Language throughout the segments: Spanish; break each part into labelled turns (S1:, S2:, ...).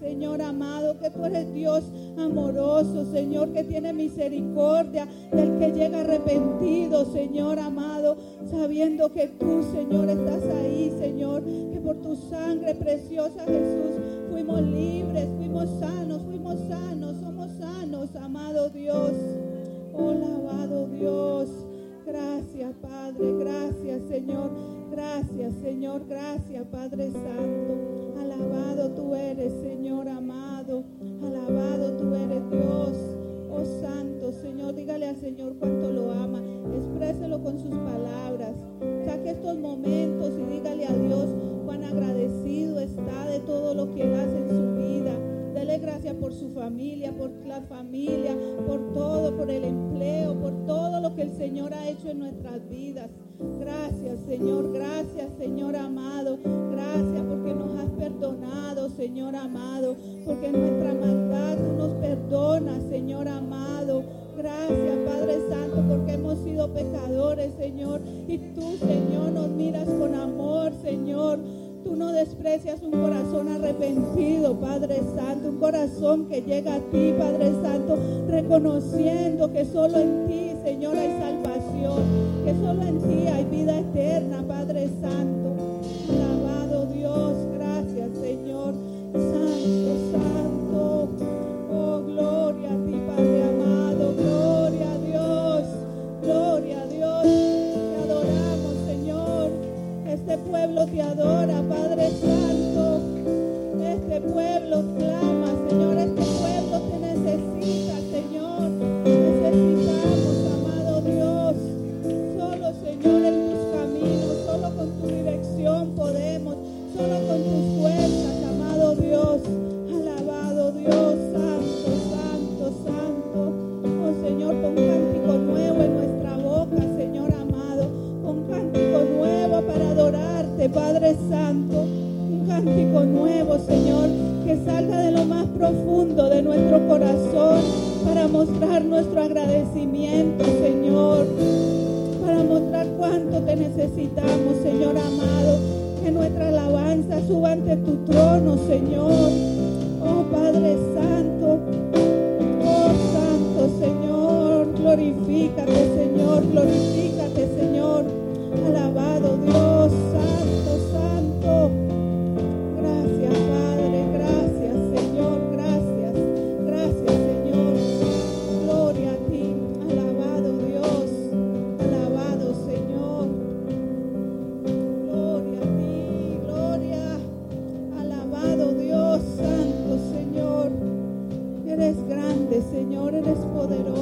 S1: Señor amado, que tú eres Dios amoroso, Señor, que tiene misericordia del que llega arrepentido, Señor amado, sabiendo que tú, Señor, estás ahí, Señor, que por tu sangre preciosa, Jesús, fuimos libres, fuimos sanos, fuimos sanos, somos sanos, amado Dios. Oh, alabado Dios. Gracias, Padre. Gracias, Señor. Gracias, Señor. Gracias, Padre Santo. Alabado tú eres, Señor amado. Alabado tú eres Dios. Oh Santo, Señor. Dígale al Señor cuánto lo ama. Expréselo con sus palabras. Saque estos momentos y dígale a Dios cuán agradecido está de todo lo que Él hace en su vida. Dele gracias por su familia, por la familia, por todo, por el empleo, por todo lo que el Señor ha hecho en nuestras vidas. Gracias, Señor. Gracias, Señor amado. Gracias porque nos has perdonado, Señor amado. Porque nuestra maldad tú nos perdonas, Señor amado. Gracias, Padre Santo, porque hemos sido pecadores, Señor. Y tú, Señor, nos miras con amor, Señor. Tú no desprecias un corazón arrepentido, Padre Santo, un corazón que llega a ti, Padre Santo, reconociendo que solo en ti, Señor, hay salvación, que solo en ti hay vida eterna, Padre Santo. Pueblo te adora, Padre Santo. Este pueblo clama, Padre Santo. Un cántico nuevo, Señor, que salga de lo más profundo de nuestro corazón para mostrar nuestro agradecimiento, Señor. Para mostrar cuánto te necesitamos, Señor amado. Que nuestra alabanza suba ante tu trono, Señor. Oh Padre Santo. Oh Santo Señor. Glorifícate, Señor. Glorifícate, Señor. Alabado Dios. Santo. Gracias, Padre. Gracias, Señor. Gracias. Gracias, Señor. Gloria a ti. Alabado Dios. Alabado Señor. Gloria a ti. Gloria. Alabado Dios. Santo Señor. Eres grande, Señor. Eres poderoso,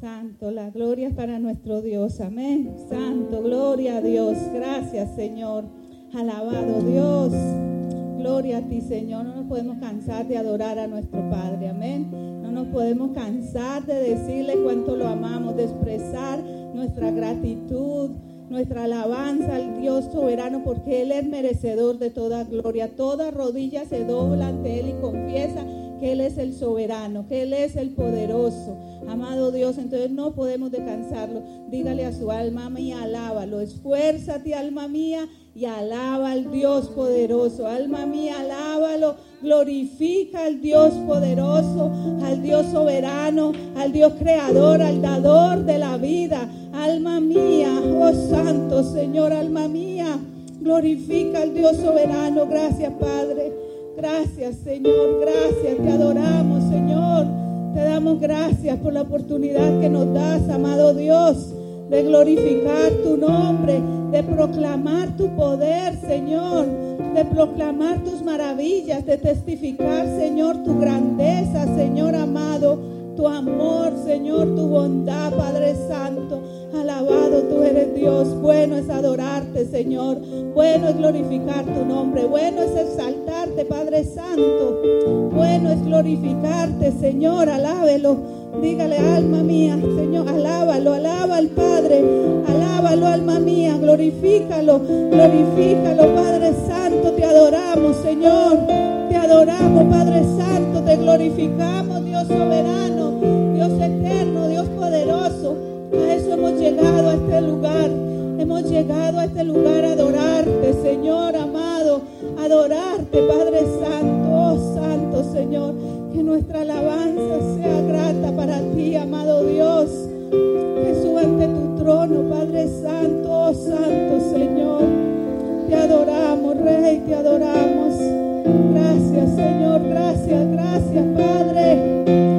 S1: Santo,
S2: la gloria es
S1: para nuestro Dios. Amén. Santo, gloria a Dios. Gracias, Señor. Alabado Dios. Gloria a ti, Señor. No nos podemos cansar de adorar a nuestro Padre. Amén. No nos podemos cansar de decirle cuánto lo amamos, de expresar nuestra gratitud, nuestra alabanza al Dios soberano, porque Él es merecedor de toda gloria. Toda rodilla se dobla ante Él y confiesa que Él es el soberano, que Él es el poderoso. Amado Dios, entonces no podemos descansarlo. Dígale a su alma mía, alábalo. Esfuérzate, alma mía, y alaba al Dios poderoso. Alma mía, alábalo. Glorifica al Dios poderoso, al Dios soberano, al Dios creador, al dador de la vida. Alma mía, oh santo Señor, alma mía. Glorifica al Dios soberano. Gracias, Padre. Gracias, Señor. Gracias. Te adoramos, Señor. Te damos gracias por la oportunidad que nos das, amado Dios, de glorificar tu nombre, de proclamar tu poder, Señor, de proclamar tus maravillas, de testificar, Señor, tu grandeza, Señor amado, tu amor, Señor, tu bondad, Padre Santo. Alabado tú eres Dios. Bueno es adorarte, Señor. Bueno es glorificar tu nombre. Bueno es exaltarte, Padre Santo. Bueno es glorificarte, Señor. Alábelo. Dígale, alma mía, Señor, alábalo, alaba al Padre, alábalo, alma mía, glorifícalo, glorifícalo, Padre Santo, te adoramos, Señor, te adoramos, Padre Santo, te glorificamos, Dios soberano, poderoso. A eso hemos llegado a este lugar. Hemos llegado a este lugar a adorarte, Señor amado, adorarte, Padre Santo, oh Santo Señor, que nuestra alabanza sea grata para ti, amado Dios. Suba ante tu trono, Padre Santo, oh Santo Señor. Te adoramos, Rey, te adoramos. Gracias, Señor, gracias, gracias, Padre.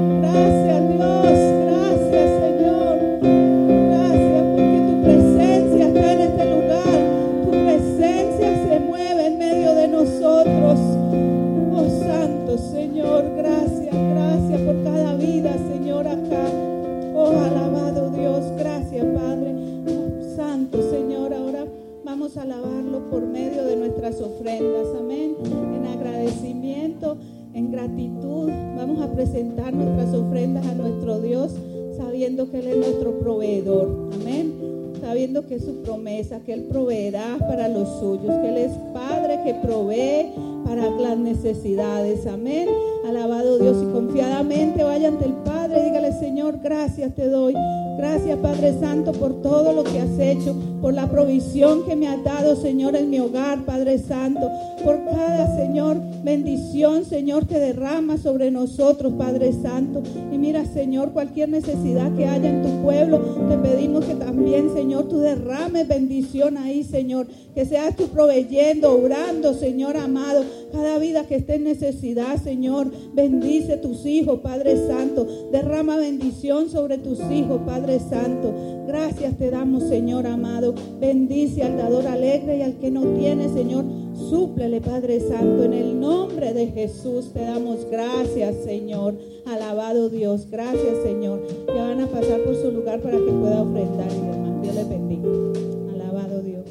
S1: Nuestras ofrendas. Amén. En agradecimiento, en gratitud, vamos a presentar nuestras ofrendas a nuestro Dios
S3: sabiendo que Él es nuestro proveedor. Amén. Sabiendo que es su promesa, que Él proveerá para los suyos, que Él es Padre que provee para las necesidades. Amén. Alabado Dios y confiadamente vaya ante el Padre. Dígale, Señor, gracias te doy. Gracias, Padre Santo, por todo lo que has hecho, por la provisión que me has dado, Señor, en mi hogar, Padre Santo, por cada, Señor, bendición, Señor, que derrama sobre nosotros, Padre Santo. Y mira, Señor, cualquier necesidad que haya en tu pueblo, te pedimos que también, Señor, tú derrames bendición ahí, Señor. Que seas tú proveyendo, obrando, Señor amado, cada vida que esté en necesidad, Señor. Bendice tus hijos, Padre Santo. Derrama bendición sobre tus hijos, Padre Santo. Gracias te damos, Señor amado. Bendice al dador alegre y al que no tiene, Señor. Súplele, Padre Santo. En el nombre de Jesús te damos gracias, Señor. Alabado Dios. Gracias, Señor. Ya van a pasar por su lugar para que pueda ofrendar, hermano. Dios les bendiga. Alabado Dios.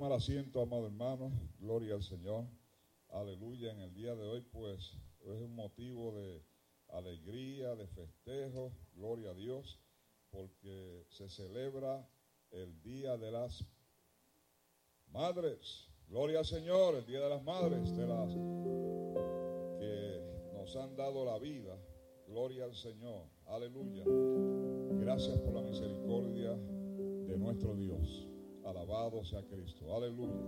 S4: Tomar asiento, amado hermano. Gloria al Señor. Aleluya. En el día de hoy, pues, es un motivo de alegría, de festejo. Gloria a Dios. Porque se celebra el Día de las Madres. Gloria al Señor. El Día de las Madres. De las que nos han dado la vida. Gloria al Señor. Aleluya. Gracias por la misericordia de nuestro Dios. Alabado sea Cristo. Aleluya.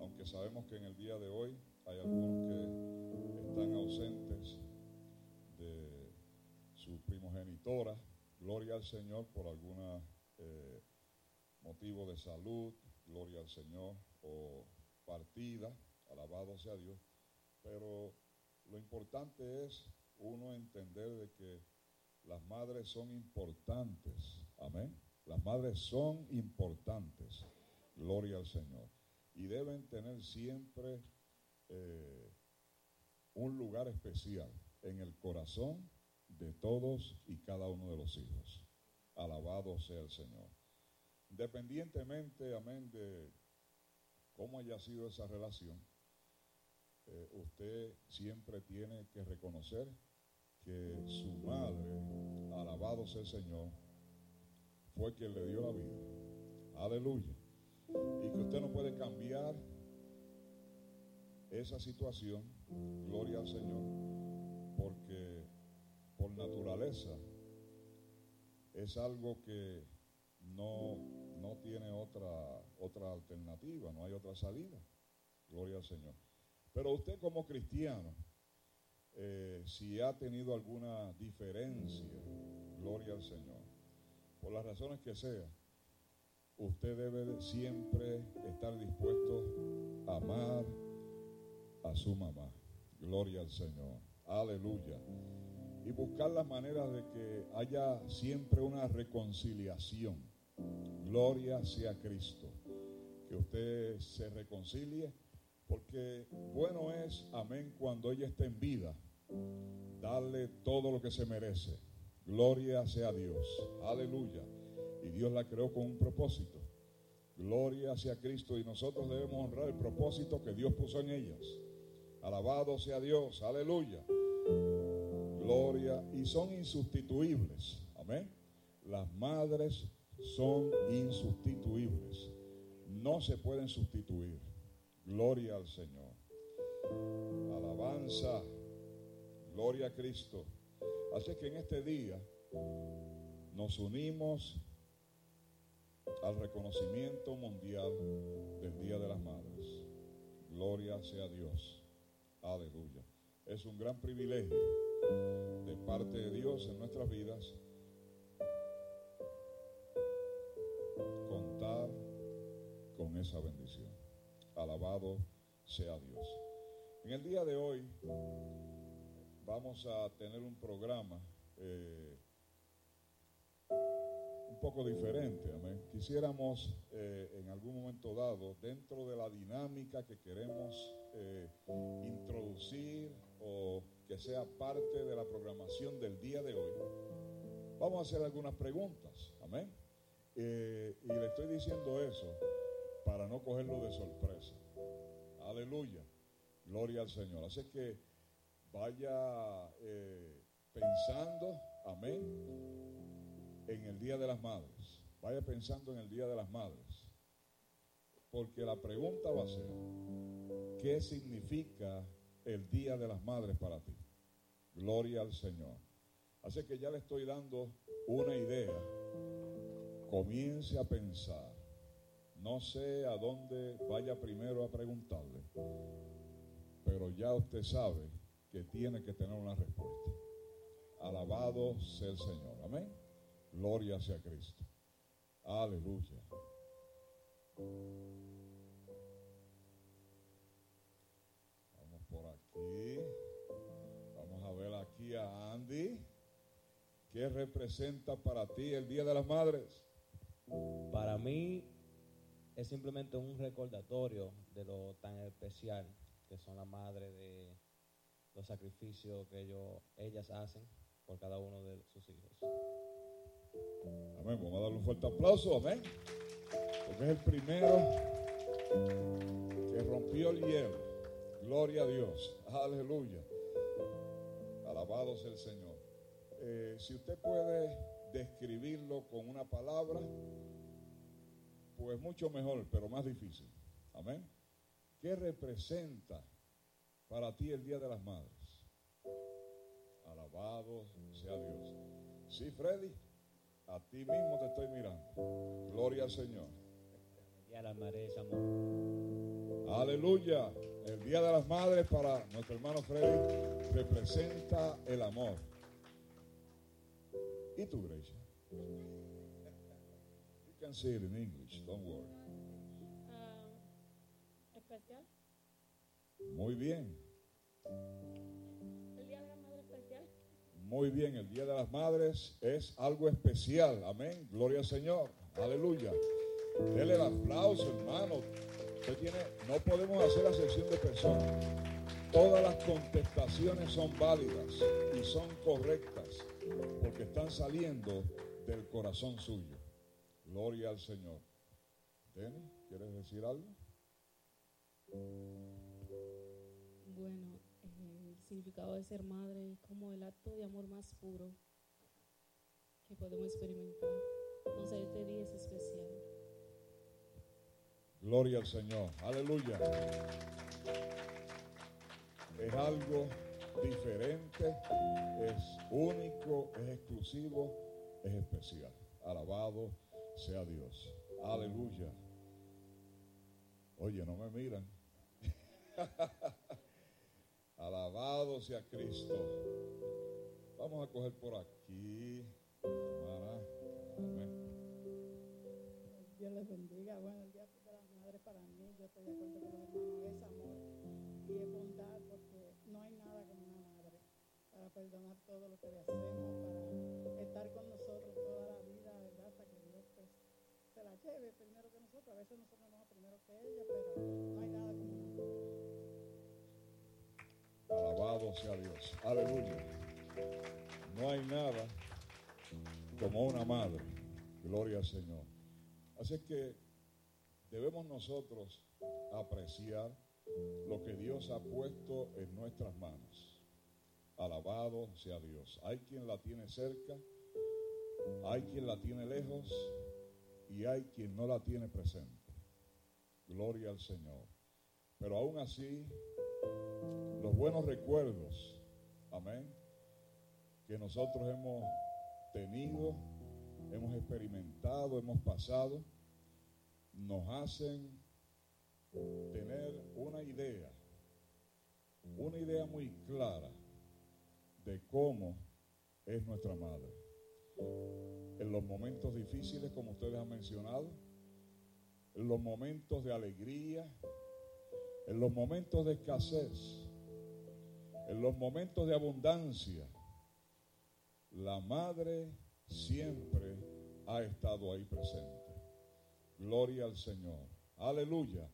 S4: Aunque sabemos que en el día de hoy hay algunos que están ausentes de su primogenitora. Gloria al Señor por algún motivo de salud. Gloria al Señor. O partida. Alabado sea Dios. Pero lo importante es uno entender de que las madres son importantes. Amén. Las madres son importantes. Gloria al Señor. Y deben tener siempre eh, un lugar especial en el corazón de todos y cada uno de los hijos. Alabado sea el Señor. Independientemente, amén, de cómo haya sido esa relación, eh, usted siempre tiene que reconocer que su madre, alabado sea el Señor, fue quien le dio la vida. Aleluya. Y que usted no puede cambiar esa situación, gloria al Señor, porque por naturaleza es algo que no, no tiene otra, otra alternativa, no hay otra salida. Gloria al Señor. Pero usted como cristiano, eh, si ha tenido alguna diferencia, gloria al Señor, por las razones que sea, usted debe de siempre estar dispuesto a amar a su mamá. Gloria al Señor. Aleluya. Y buscar las maneras de que haya siempre una reconciliación. Gloria sea Cristo. Que usted se reconcilie porque bueno es, amén, cuando ella esté en vida, darle todo lo que se merece. Gloria sea Dios. Aleluya. Y Dios la creó con un propósito. Gloria sea Cristo y nosotros debemos honrar el propósito que Dios puso en ellas. Alabado sea Dios. Aleluya. Gloria. Y son insustituibles. Amén. Las madres son insustituibles. No se pueden sustituir. Gloria al Señor. Alabanza. Gloria a Cristo. Así que en este día nos unimos al reconocimiento mundial del Día de las Madres. Gloria sea Dios. Aleluya. Es un gran privilegio de parte de Dios en nuestras vidas contar con esa bendición. Alabado sea Dios. En el día de hoy vamos a tener un programa eh, un poco diferente. Quisiéramos eh, en algún momento dado, dentro de la dinámica que queremos eh, introducir o que sea parte de la programación del día de hoy, vamos a hacer algunas preguntas. Amén. Y le estoy diciendo eso para no cogerlo de sorpresa. Aleluya. Gloria al Señor. Así que vaya eh, pensando, amén, en el Día de las Madres. vaya pensando en el Día de las Madres. Porque la pregunta va a ser, ¿qué significa el Día de las Madres para ti? Gloria al Señor. Así que ya le estoy dando una idea. Comience a pensar. No sé a dónde vaya primero a preguntarle, pero ya usted sabe que tiene que tener una respuesta. Alabado sea el Señor. Amén. Gloria sea Cristo. Aleluya. Vamos por aquí. Vamos a ver aquí a Andy. ¿Qué representa para ti el Día de las Madres?
S5: Para mí es simplemente un recordatorio de lo tan especial que son las madres, de los sacrificios que ellos, ellas hacen por cada uno de sus hijos.
S4: Amén. Vamos a darle un fuerte aplauso. Amén. Porque es el primero que rompió el hielo. Gloria a Dios. Aleluya. Alabado sea el Señor. Eh, si usted puede describirlo con una palabra, pues mucho mejor, pero más difícil. Amén. ¿Qué representa para ti el Día de las Madres? Alabado sea Dios. Sí, Freddy, a ti mismo te estoy mirando. Gloria al Señor.
S5: Y a las madres, amor.
S4: Aleluya. El Día de las Madres para nuestro hermano Freddy representa el amor. ¿Y tú, Grecia? You can say it in English, don't worry.
S6: Ah, especial.
S4: Muy bien, Muy bien. El Día de las Madres es algo especial. Amén. Gloria al Señor. Aleluya. Dele el aplauso, hermano. No podemos hacer acepción de personas. Todas las contestaciones son válidas y son correctas porque están saliendo del corazón suyo. Gloria al Señor. Denny, ¿quieres decir algo?
S6: Bueno, significado de ser madre como el acto de amor más puro que podemos experimentar. Entonces este día es especial.
S4: Gloria al Señor. Aleluya. Es algo diferente, es único, es exclusivo, es especial. Alabado sea Dios. Aleluya. Oye, no me miran. Alabado sea Cristo. Vamos a coger por aquí. Amén.
S1: Dios les bendiga. Bueno, el Día de las Madres para mí, yo estoy de acuerdo con los hermanos, es amor y es bondad porque no hay nada como una madre para perdonar todo lo que le hacemos, para estar con nosotros toda la vida, ¿verdad? Hasta que Dios pues, se la lleve primero que nosotros. A veces nosotros nos vamos primero que ella, pero
S4: Sea Dios. Aleluya. No hay nada como una madre. Gloria al Señor. Así es que debemos nosotros apreciar lo que Dios ha puesto en nuestras manos. Alabado sea Dios. Hay quien la tiene cerca, hay quien la tiene lejos y hay quien no la tiene presente. Gloria al Señor. Pero aún así, los buenos recuerdos, amén, que nosotros hemos tenido, hemos experimentado, hemos pasado, nos hacen tener una idea, una idea muy clara de cómo es nuestra madre. En los momentos difíciles, como ustedes han mencionado, en los momentos de alegría, en los momentos de escasez, en los momentos de abundancia, la madre siempre ha estado ahí presente. Gloria al Señor. Aleluya.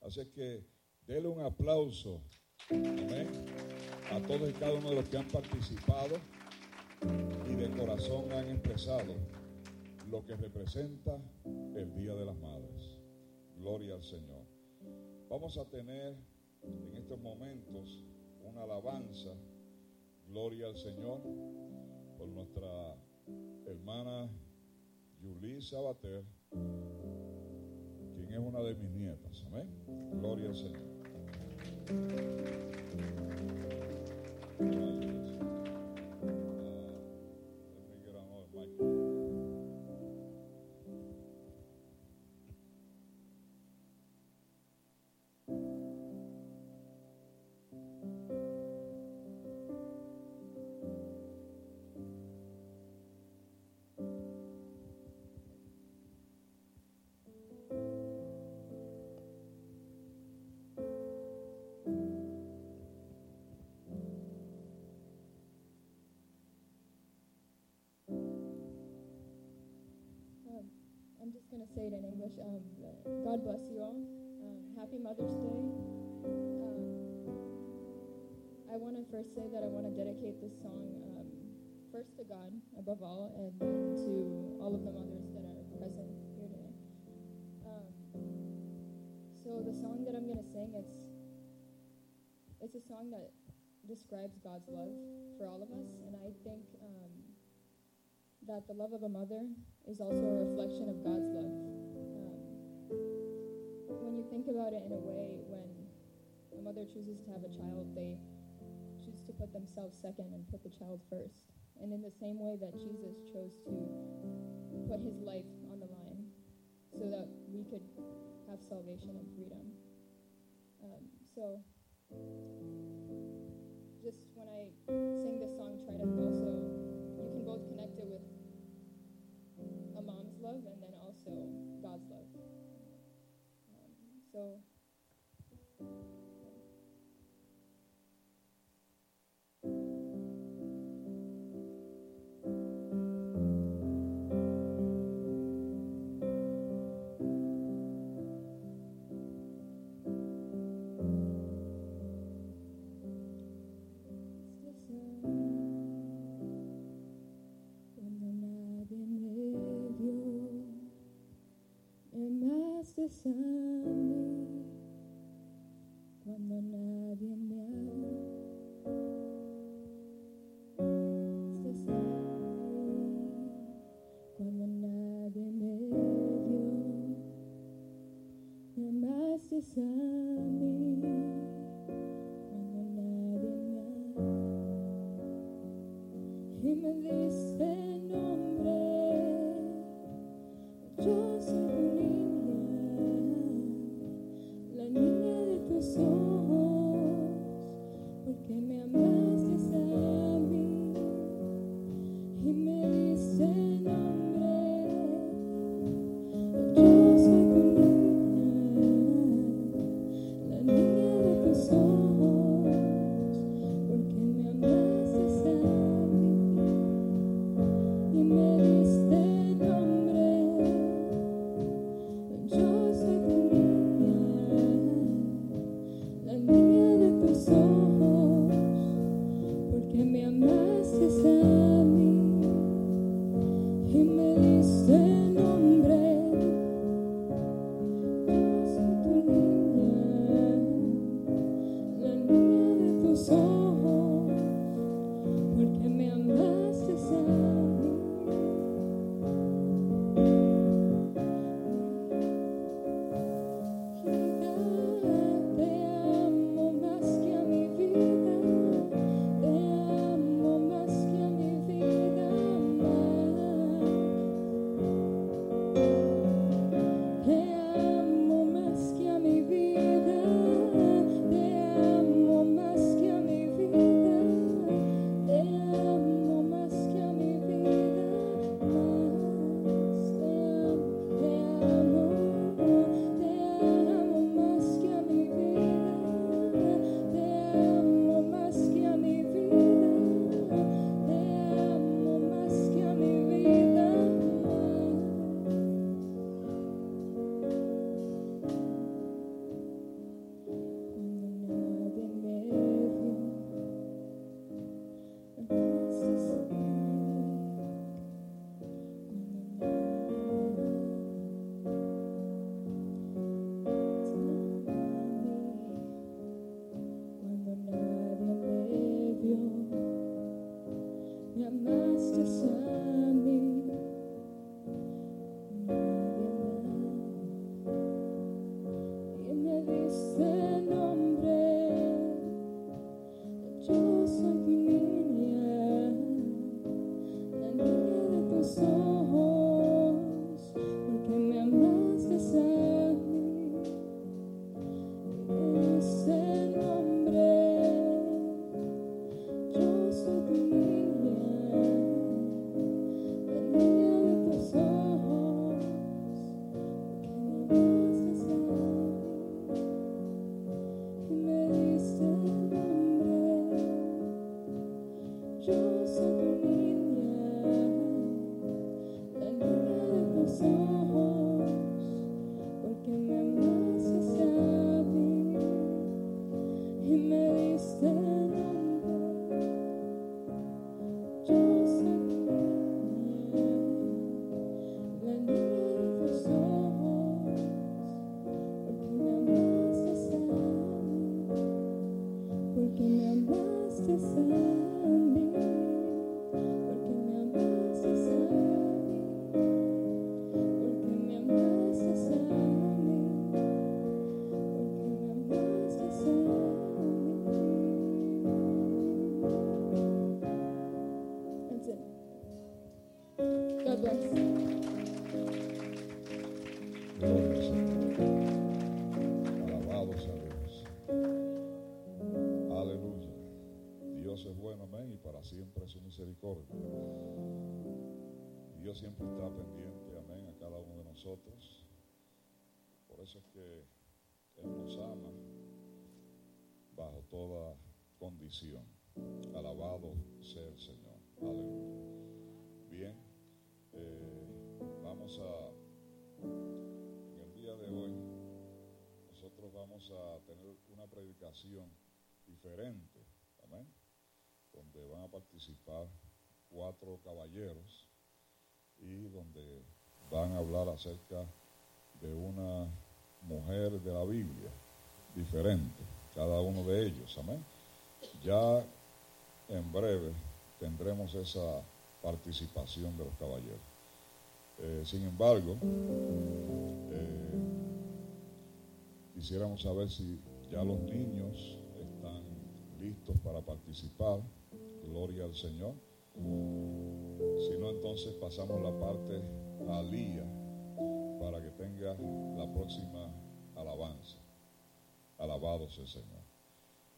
S4: Así que dele un aplauso. Amén. A todos y cada uno de los que han participado y de corazón han expresado lo que representa el Día de las Madres. Gloria al Señor. Vamos a tener en estos momentos una alabanza. Gloria al Señor por nuestra hermana Yulí Sabater, quien es una de mis nietas. Amén. Gloria al Señor.
S7: Just going to say it in English. Um, God bless you all. Um, happy Mother's Day. Um, I want to first say that I want to dedicate this song um, first to God, above all, and then to all of the mothers that are present here today. Um, so the song that I'm going to sing, it's it's a song that describes God's love for all of us, and I think um, that the love of a mother is also a reflection of God's love. Um, when you think about it in a way, when a mother chooses to have a child, they choose to put themselves second and put the child first. And in the same way that Jesus chose to put his life on the line so that we could have salvation and freedom. Um, so, just when I sing this song, try to also, love and then also amaste a
S4: diferente, donde van a participar cuatro caballeros y donde van a hablar acerca de una mujer de la Biblia diferente, cada uno de ellos, amén. Ya en breve tendremos esa participación de los caballeros. Eh, sin embargo, eh, quisiéramos saber si ya los niños están listos para participar. Gloria al Señor. Si no, entonces pasamos la parte a Lía para que tenga la próxima alabanza. Alabado sea el Señor.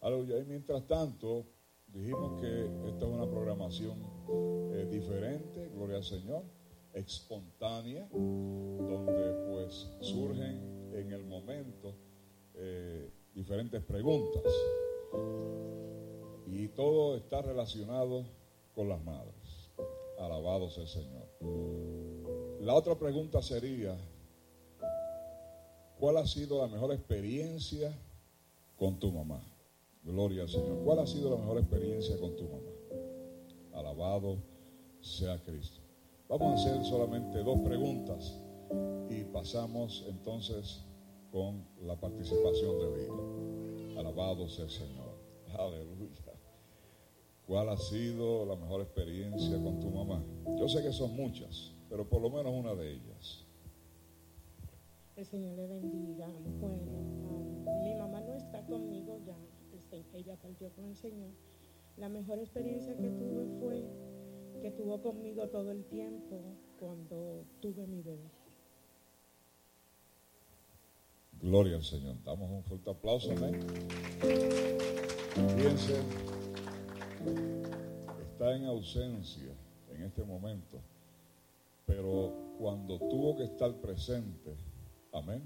S4: Aleluya. Y mientras tanto, dijimos que esta es una programación eh, diferente, gloria al Señor, espontánea, donde pues surgen en el momento diferentes preguntas. Y todo está relacionado con las madres. Alabado sea el Señor. La otra pregunta sería, ¿cuál ha sido la mejor experiencia con tu mamá? Gloria al Señor. ¿Cuál ha sido la mejor experiencia con tu mamá? Alabado sea Cristo. Vamos a hacer solamente dos preguntas y pasamos entonces con la participación de vida. Alabado sea el Señor. Aleluya. ¿Cuál ha sido la mejor experiencia con tu mamá? Yo sé que son muchas, pero por lo menos una de ellas.
S8: El Señor le bendiga. Bueno, um, mi mamá no está conmigo ya, este, ella partió con el Señor. La mejor experiencia que tuve fue que estuvo conmigo todo el tiempo cuando tuve mi bebé.
S4: Gloria al Señor. Damos un fuerte aplauso, amén. Fíjense está en ausencia en este momento, pero cuando tuvo que estar presente, amén,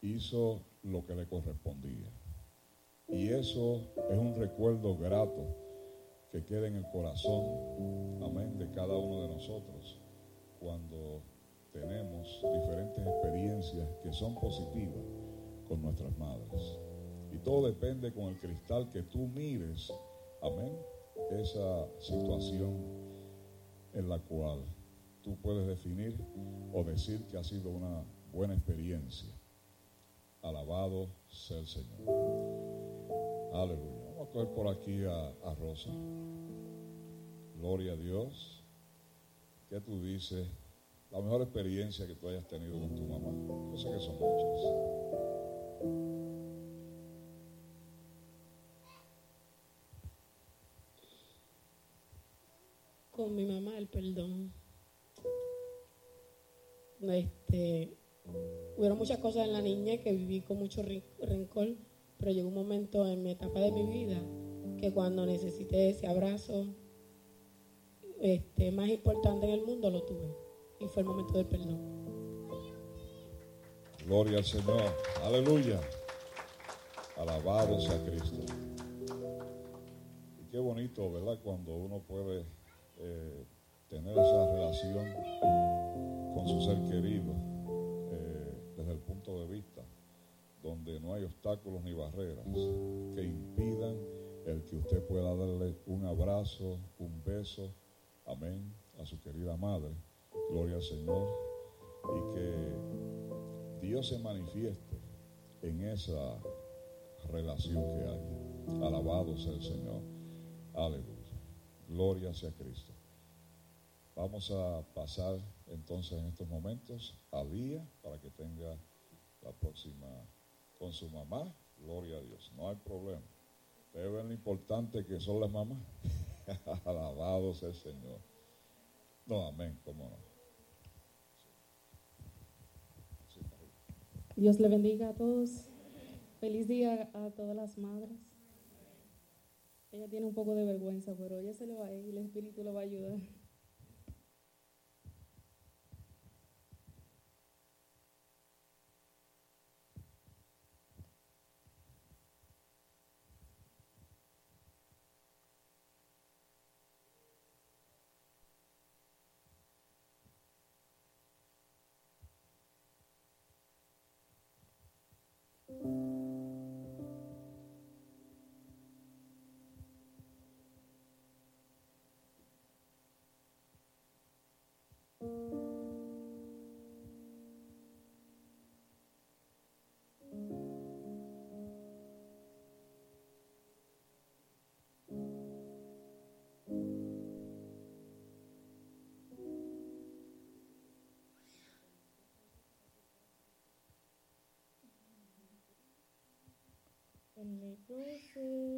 S4: hizo lo que le correspondía. Y eso es un recuerdo grato que queda en el corazón, amén, de cada uno de nosotros cuando tenemos diferentes experiencias que son positivas con nuestras madres. Y todo depende con el cristal que tú mires Amén. Esa situación en la cual tú puedes definir o decir que ha sido una buena experiencia. Alabado sea el Señor. Aleluya. Vamos a coger por aquí a, Rosa. Gloria a Dios. ¿Qué tú dices? La mejor experiencia que tú hayas tenido con tu mamá. Yo sé que son muchas.
S6: con mi mamá el perdón. Este, hubieron muchas cosas en la niñez que viví con mucho rencor, pero llegó un momento en mi etapa de mi vida que cuando necesité ese abrazo este, más importante en el mundo lo tuve y fue el momento del perdón.
S4: Gloria al Señor. Aleluya. Alabado sea Cristo. Y qué bonito, ¿verdad? Cuando uno puede eh, tener esa relación con su ser querido eh, desde el punto de vista donde no hay obstáculos ni barreras que impidan el que usted pueda darle un abrazo, un beso, amén, a su querida madre. Gloria al Señor. Y que Dios se manifieste en esa relación que hay. Alabado sea el Señor. Aleluya. Gloria sea Cristo. Vamos a pasar entonces en estos momentos a día para que tenga la próxima con su mamá. Gloria a Dios. No hay problema. Ustedes ven lo importante que son las mamás. Alabado sea el Señor. No, amén, cómo no.
S6: Dios le bendiga a todos. Feliz día a todas las madres. Ella tiene un poco de vergüenza, pero ella se le va a ir y el Espíritu le va a ayudar.
S9: Proceso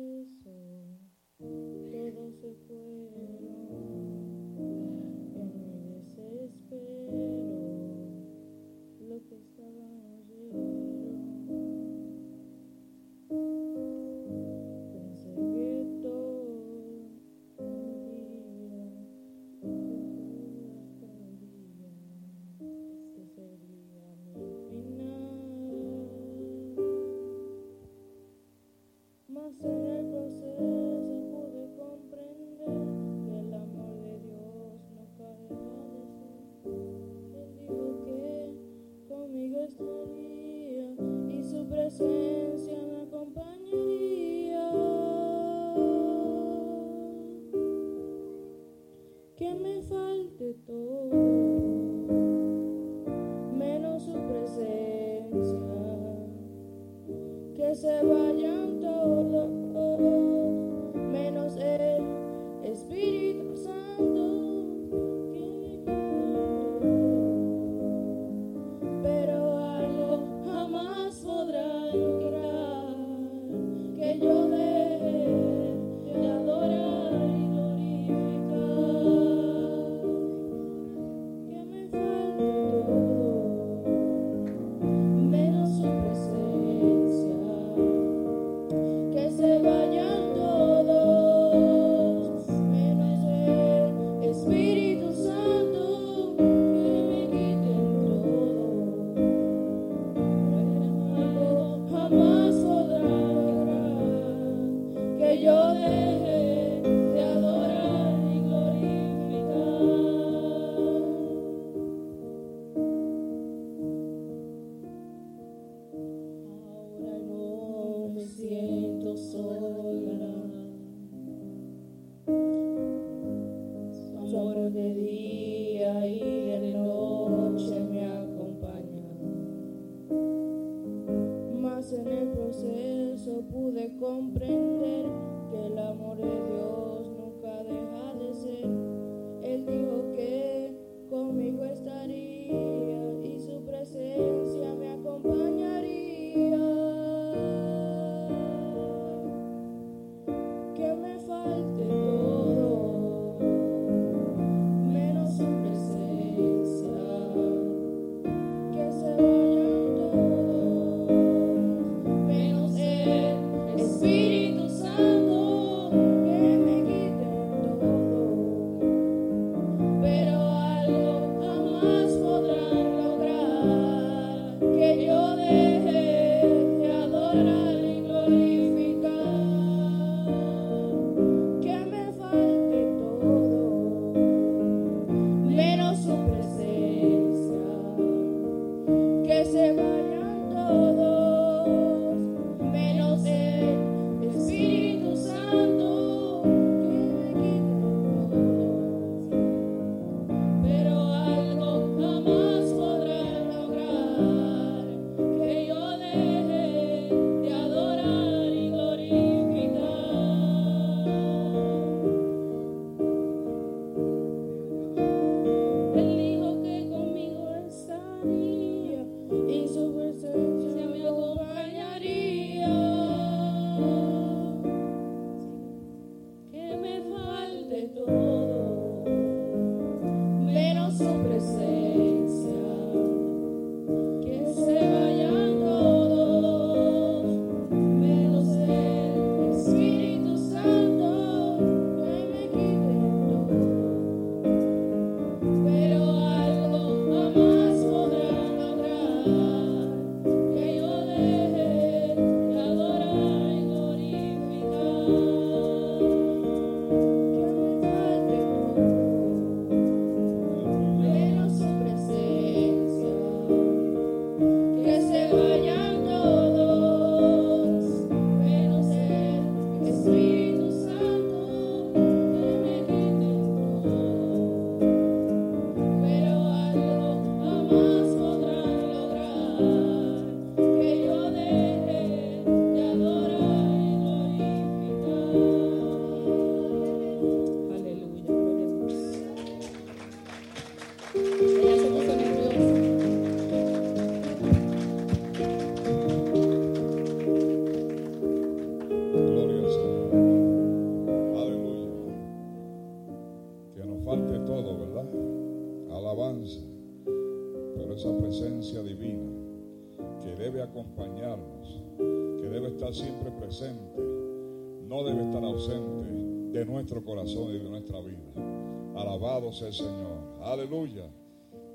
S4: Señor. Aleluya.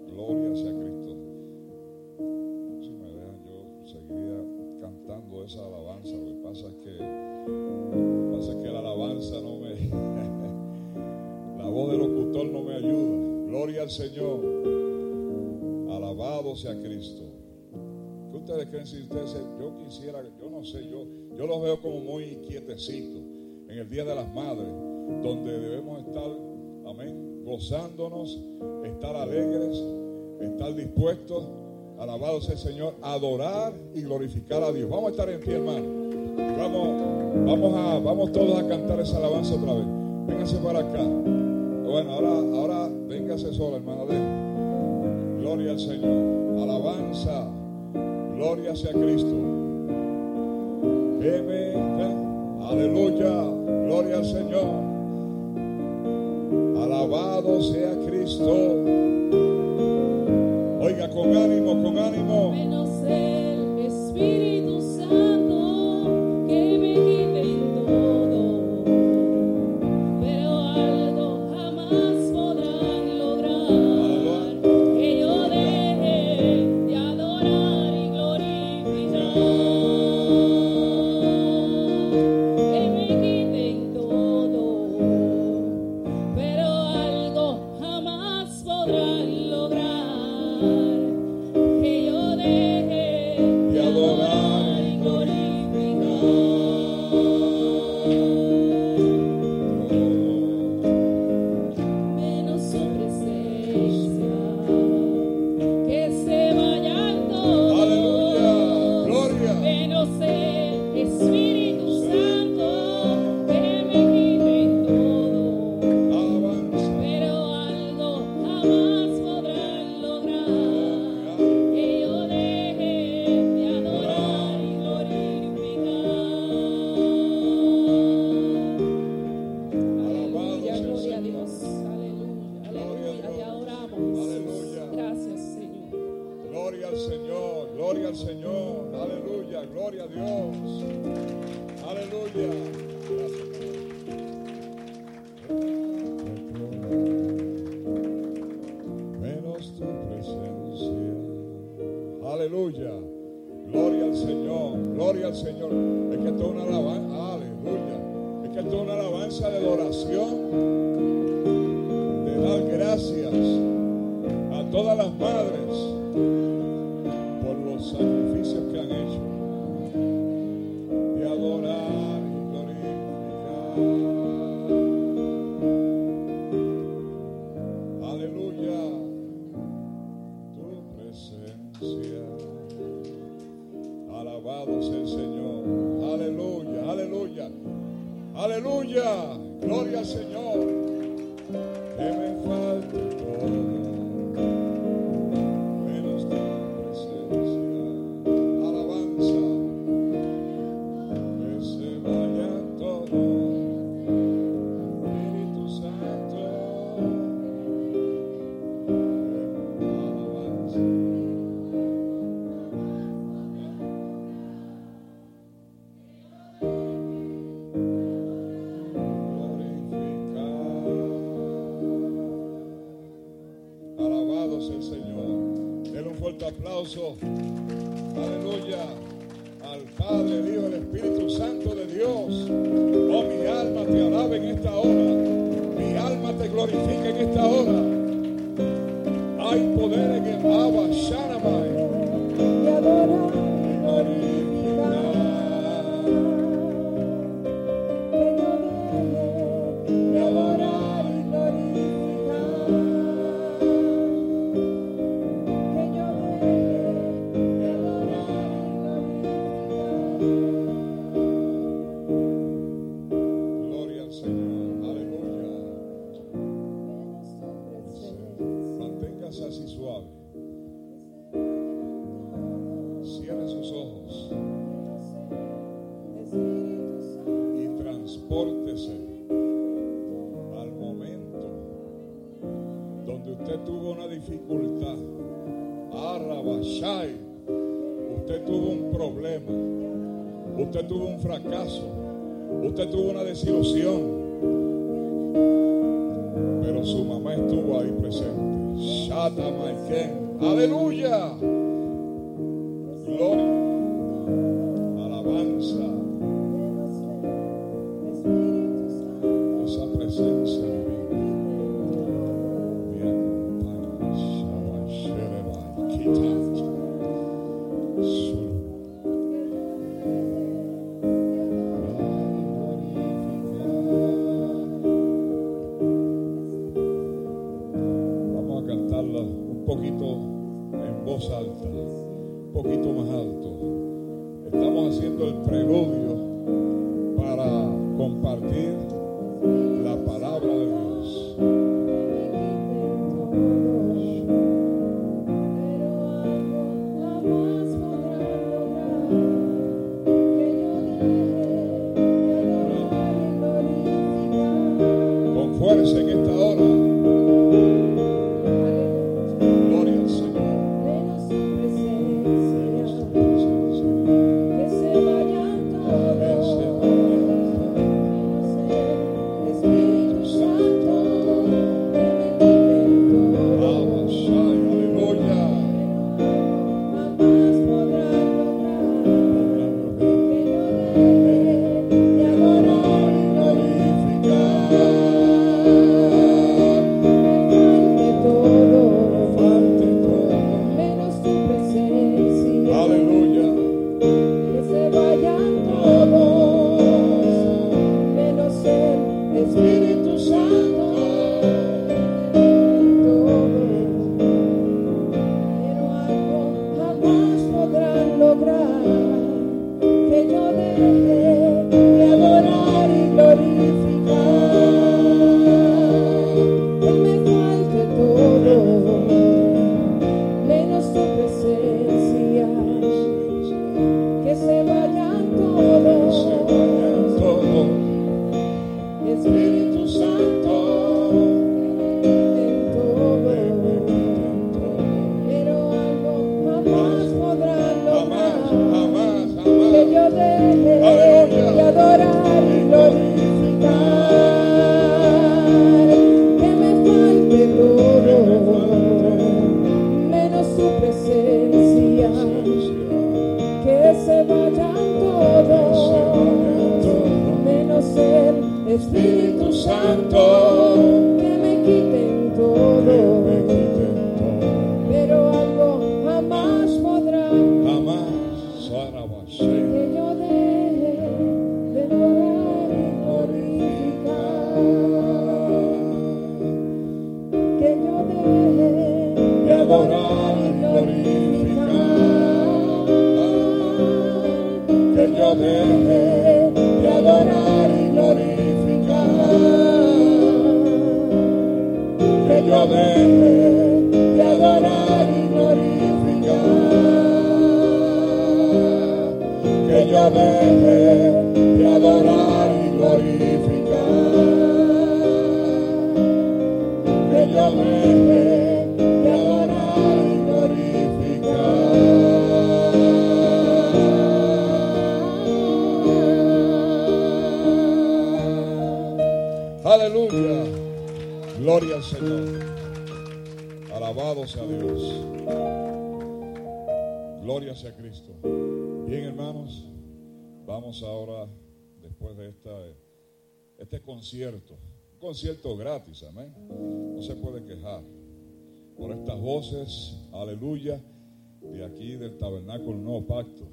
S4: Gloria sea Cristo. Si me dejan, yo seguiría cantando esa alabanza. Lo que pasa es que, pasa es que la alabanza no me... la voz del locutor no me ayuda. Gloria al Señor. Alabado sea Cristo. ¿Qué ustedes creen si ustedes, yo quisiera, yo no sé, yo, yo los veo como muy quietecitos en el Día de las Madres, donde debemos estar, amén, gozándonos, estar alegres, estar dispuestos, alabado sea el Señor, adorar y glorificar a Dios. Vamos a estar en pie, hermano. Vamos, vamos a, vamos todos a cantar esa alabanza otra vez. Véngase para acá. Bueno, ahora, ahora véngase sola, hermana de Gloria al Señor. Alabanza. Gloria sea Cristo. Aleluya. Gloria al Señor. Alabado sea Cristo. Oiga, con ánimo, con ánimo. Christ. amén. No se puede quejar por estas voces, aleluya, de aquí del tabernáculo Nuevo Pacto,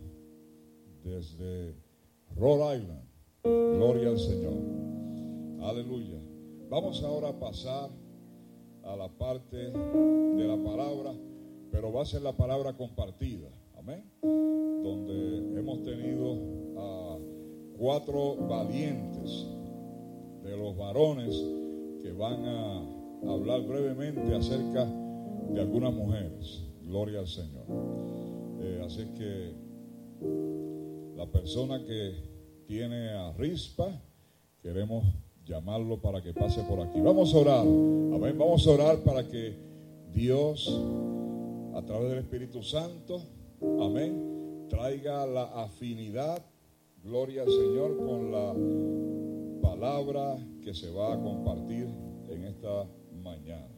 S4: desde Rhode Island. Gloria al Señor. Aleluya. Vamos ahora a pasar a la parte de la palabra, pero va a ser la palabra compartida, amén. Donde hemos tenido a cuatro valientes de los varones que van a hablar brevemente acerca de algunas mujeres. Gloria al Señor. Eh, así que la persona que tiene a rispa, queremos llamarlo para que pase por aquí. Vamos a orar. Amén. Vamos a orar para que Dios, a través del Espíritu Santo, amén, traiga la afinidad, gloria al Señor, con la palabra que se va a compartir en esta mañana.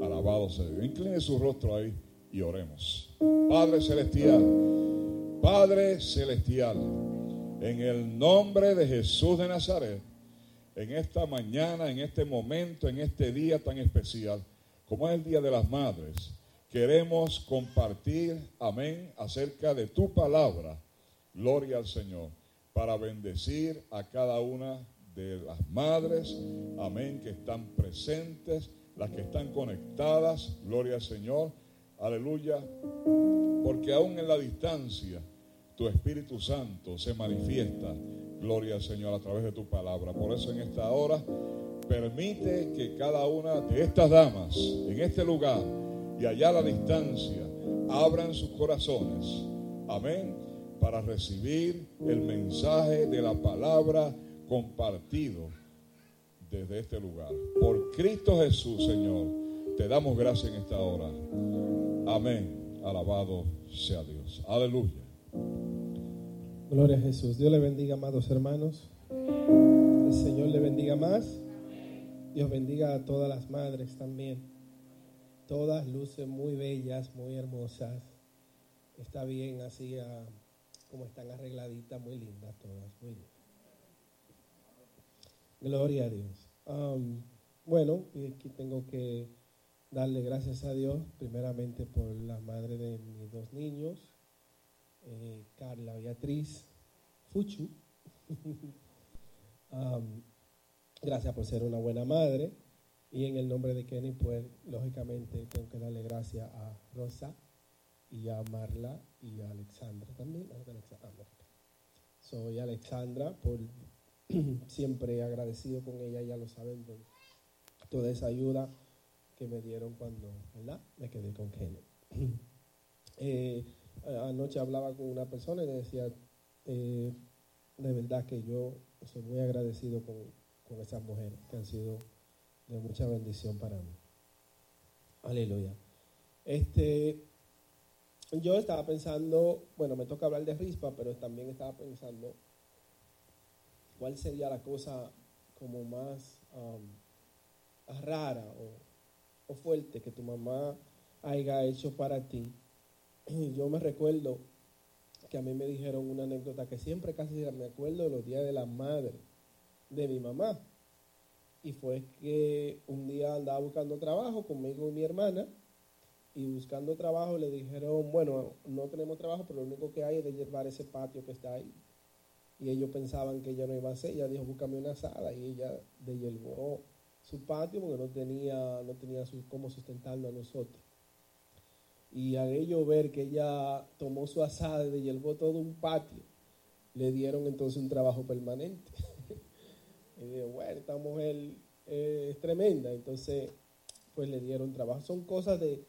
S4: Alabado sea Dios. Incline su rostro ahí y oremos. Padre Celestial, Padre Celestial, en el nombre de Jesús de Nazaret, en esta mañana, en este momento, en este día tan especial, como es el Día de las Madres, queremos compartir, amén, acerca de tu palabra, gloria al Señor, para bendecir a cada una de las madres, amén, que están presentes, las que están conectadas, gloria al Señor, aleluya, porque aún en la distancia, tu Espíritu Santo se manifiesta, gloria al Señor, a través de tu palabra. Por eso en esta hora, permite que cada una de estas damas, en este lugar y allá a la distancia, abran sus corazones, amén, para recibir el mensaje de la palabra compartido desde este lugar. Por Cristo Jesús, Señor, te damos gracias en esta hora. Amén. Alabado sea Dios. Aleluya.
S10: Gloria a Jesús. Dios le bendiga, amados hermanos. El Señor le bendiga más. Dios bendiga a todas las madres también. Todas lucen muy bellas, muy hermosas. Está bien así ah, como están arregladitas, muy lindas todas, muy lindas. Gloria a Dios. Um, bueno, aquí tengo que darle gracias a Dios, primeramente por la madre de mis dos niños, eh, Carla Beatriz Fuchu. Gracias por ser una buena madre. Y en el nombre de Kenny, pues lógicamente tengo que darle gracias a Rosa y a Marla y a Alexandra también. Soy Alexandra por siempre agradecido con ella, ya lo saben, toda esa ayuda que me dieron cuando, ¿verdad? Me quedé con Kenny. Eh, anoche hablaba con una persona y le decía, eh, de verdad que yo soy muy agradecido con, con esas mujeres que han sido de mucha bendición para mí. Aleluya. Este, yo estaba pensando, bueno, me toca hablar de rispa, pero también estaba pensando cuál sería la cosa como más um, rara o, fuerte que tu mamá haya hecho para ti. Yo me recuerdo que a mí me dijeron una anécdota que siempre casi me acuerdo de los días de la madre de mi mamá. Y fue que un día andaba buscando trabajo conmigo y mi hermana. Y buscando trabajo le dijeron, bueno, no tenemos trabajo, pero lo único que hay es de llevar ese patio que está ahí y ellos pensaban que ella no iba a hacer. Ella dijo, búscame una sala y ella deshiervó su patio porque no tenía, no tenía su, cómo sustentarlo a nosotros. Y al ellos ver que ella tomó su asada y deshiervó todo un patio, le dieron entonces un trabajo permanente. y dijo, bueno, esta mujer es tremenda. Entonces, pues le dieron trabajo. Son cosas de,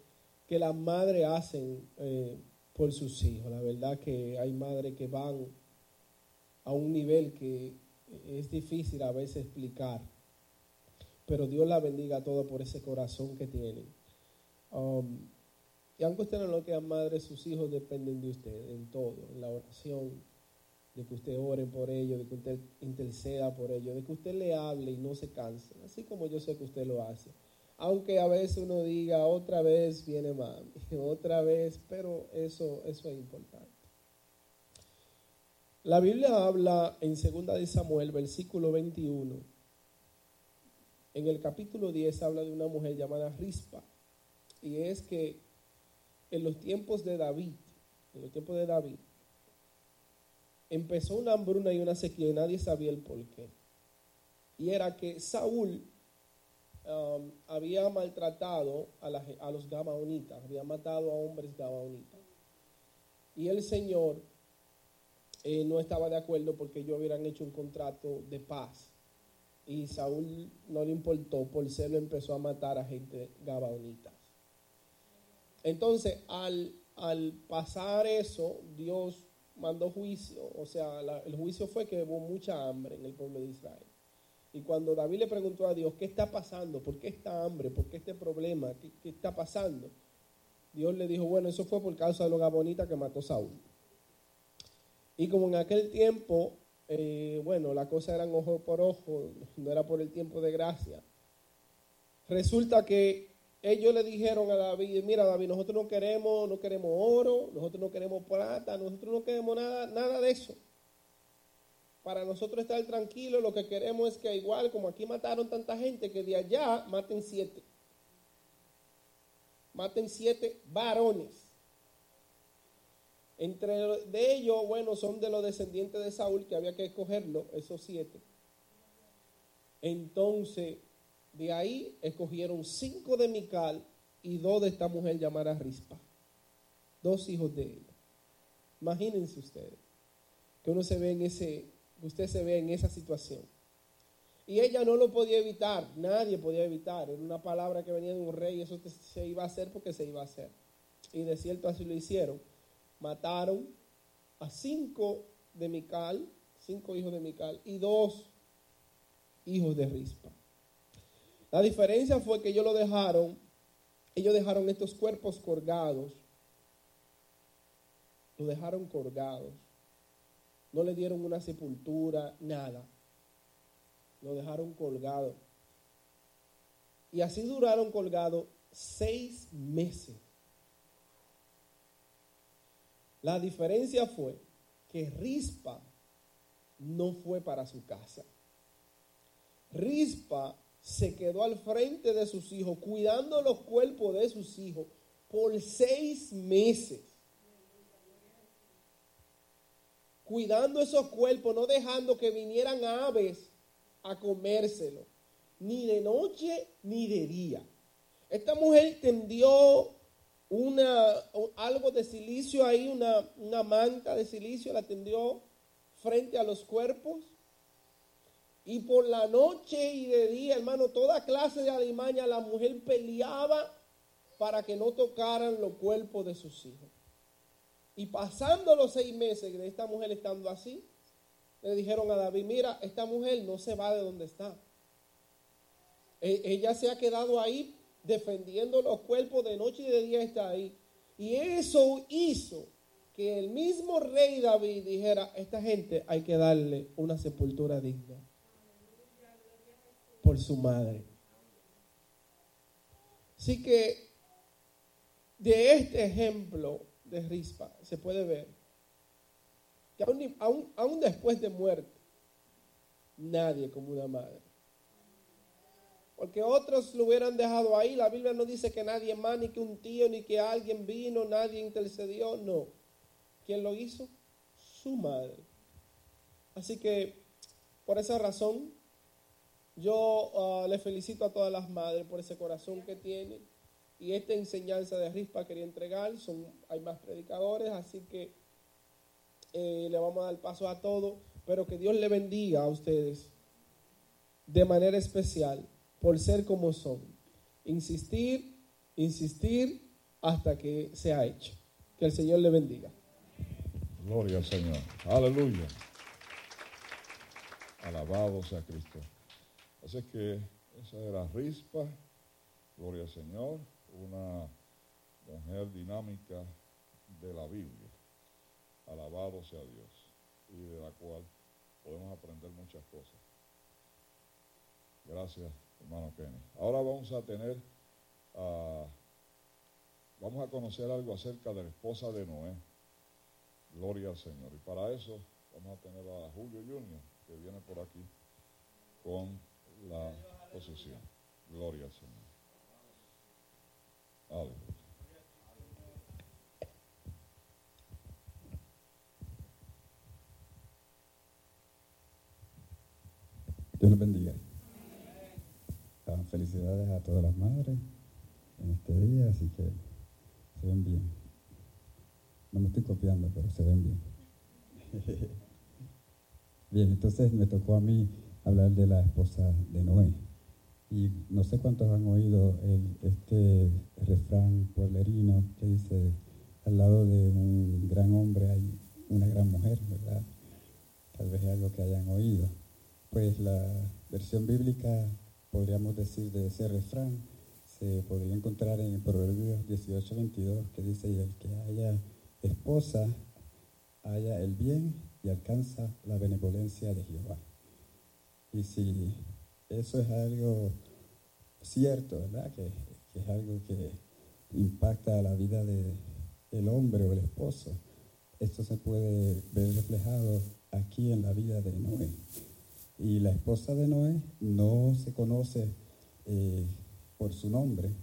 S10: que las madres hacen eh, por sus hijos. La verdad que hay madres que van a un nivel que es difícil a veces explicar. Pero Dios la bendiga a todos por ese corazón que tienen. Um, y aunque usted no lo que madre, sus hijos dependen de usted en todo, en la oración, de que usted ore por ellos, de que usted interceda por ellos, de que usted le hable y no se canse, así como yo sé que usted lo hace. Aunque a veces uno diga, otra vez viene mami, otra vez, pero eso, eso es importante. La Biblia habla en 2 de Samuel, versículo 21. En el capítulo 10 habla de una mujer llamada Rispa. Y es que en los tiempos de David, en los tiempos de David, empezó una hambruna y una sequía y nadie sabía el por qué. Y era que Saúl um, había maltratado a, a los gabaonitas, había matado a hombres gabaonitas. Y el Señor eh, no estaba de acuerdo porque ellos hubieran hecho un contrato de paz. Y Saúl no le importó, por serlo empezó a matar a gente gabaonitas. Entonces, al, al pasar eso, Dios mandó juicio. O sea, el juicio fue que hubo mucha hambre en el pueblo de Israel. Y cuando David le preguntó a Dios, ¿qué está pasando? ¿Por qué esta hambre? ¿Por qué este problema? ¿Qué, qué está pasando? Dios le dijo, bueno, eso fue por causa de los gabonitas que mató Saúl. Y como en aquel tiempo, eh, bueno, la cosa era ojo por ojo, no era por el tiempo de gracia. Resulta que ellos le dijeron a David, mira David, nosotros no queremos, no queremos oro, nosotros no queremos plata, nosotros no queremos nada, nada de eso. Para nosotros estar tranquilos, lo que queremos es que igual como aquí mataron tanta gente, que de allá maten siete. Maten siete varones. Entre de ellos, bueno, son de los descendientes de Saúl, que había que escogerlo, esos siete. Entonces, de ahí escogieron cinco de Mical y dos de esta mujer llamada Rispa. Dos hijos de ella. Imagínense ustedes que uno se ve en ese, que usted se ve en esa situación. Y ella no lo podía evitar, nadie podía evitar. Era una palabra que venía de un rey, eso se iba a hacer porque se iba a hacer. Y de cierto así lo hicieron. Mataron a cinco de Mical, cinco hijos de Mical, y dos hijos de Rispa. La diferencia fue que ellos lo dejaron, ellos dejaron estos cuerpos colgados, lo dejaron colgados, no le dieron una sepultura, nada, lo dejaron colgado. Y así duraron colgados seis meses. La diferencia fue que Rispa no fue para su casa. Rispa se quedó al frente de sus hijos, cuidando los cuerpos de sus hijos por seis meses. Cuidando esos cuerpos, no dejando que vinieran aves a comérselo, ni de noche ni de día. Esta mujer tendió una, algo de silicio ahí, una, una manta de silicio, la tendió frente a los cuerpos y por la noche y de día, hermano, toda clase de alimaña, la mujer peleaba para que no tocaran los cuerpos de sus hijos. Y pasando los seis meses de esta mujer estando así, le dijeron a David, mira, esta mujer no se va de donde está. E, ella se ha quedado ahí defendiendo los cuerpos de noche y de día está ahí. Y eso hizo que el mismo rey David dijera, esta gente hay que darle una sepultura digna por su madre. Así que de este ejemplo de Rispa se puede ver que aún, aún, después de muerte, nadie como una madre. Porque otros lo hubieran dejado ahí. La Biblia no dice que nadie más, ni que un tío, ni que alguien vino, nadie intercedió. No. ¿Quién lo hizo? Su madre. Así que por esa razón yo ah, le felicito a todas las madres por ese corazón que tienen. Y esta enseñanza de Rispa quería entregar. Son, hay más predicadores, así que eh, le vamos a dar paso a todo. Pero que Dios le bendiga a ustedes de manera especial por ser como son. Insistir, insistir hasta que sea hecho. Que el Señor le bendiga.
S4: Gloria al Señor. Aleluya. Alabado sea Cristo. Así que esa era Rispa, gloria al Señor, una mujer dinámica de la Biblia. Alabado sea Dios. Y de la cual podemos aprender muchas cosas. Gracias, hermano Kenny. Ahora vamos a tener, vamos a conocer algo acerca de la esposa de Noé. Gloria al Señor. Y para eso vamos a tener a Julio Junior, que viene por aquí con la posesión. Gloria al Señor. Aleluya.
S11: Dios bendiga. Felicidades a todas las madres en este día, así que se ven bien. No me estoy copiando, pero se ven bien. bien, entonces me tocó a mí hablar de la esposa de Noé. Y no sé cuántos han oído el, este refrán pueblerino que dice, al lado de un gran hombre hay una gran mujer, ¿verdad? Tal vez es algo que hayan oído. Pues la versión bíblica, podríamos decir, de ese refrán, se podría encontrar en Proverbios 18, 22, que dice, y el que haya esposa, haya el bien y alcanza la benevolencia de Jehová. Y si eso es algo cierto, ¿verdad? Que, es algo que impacta la vida del hombre o el esposo, esto se puede ver reflejado aquí en la vida de Noé. Y la esposa de Noé no se conoce eh, por su nombre.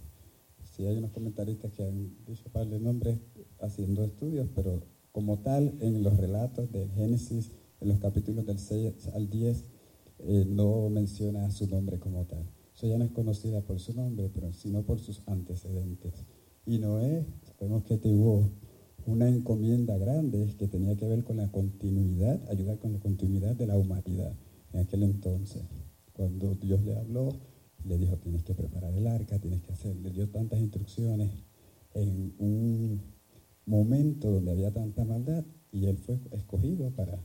S11: Sí hay unos comentaristas que han dicho de nombres haciendo estudios, pero como tal, en los relatos del Génesis, en los capítulos del 6 al 10, eh, no menciona su nombre como tal. Ella no es conocida por su nombre, pero sino por sus antecedentes. Y Noé, sabemos que tuvo una encomienda grande que tenía que ver con la continuidad, ayudar con la continuidad de la humanidad en aquel entonces. Cuando Dios le habló, le dijo, tienes que preparar el arca, tienes que hacer, le dio tantas instrucciones en un momento donde había tanta maldad y él fue escogido para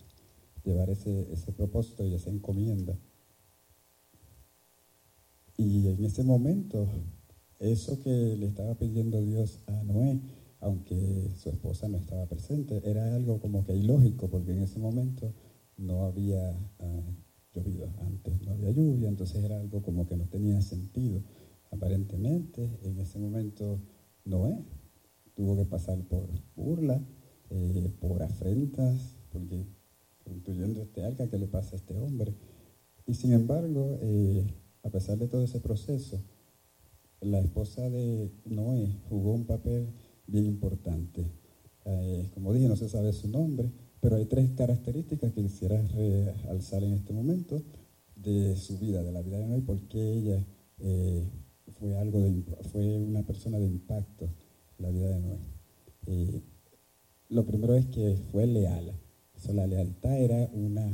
S11: llevar ese, ese propósito y esa encomienda. Y en ese momento, eso que le estaba pidiendo Dios a Noé, aunque su esposa no estaba presente, era algo como que ilógico, porque en ese momento no había ah, llovido antes, no había lluvia, entonces era algo como que no tenía sentido. Aparentemente, en ese momento, Noé tuvo que pasar por burla, eh, por afrentas, porque incluyendo este arca que le pasa a este hombre. Y sin embargo, eh, a pesar de todo ese proceso, la esposa de Noé jugó un papel bien importante. Eh, como dije, no se sabe su nombre, pero hay tres características que quisiera realzar en este momento de su vida, de la vida de Noé, porque ella eh, fue, algo fue una persona de impacto en la vida de Noé. Eh, lo primero es que fue leal. la lealtad era una,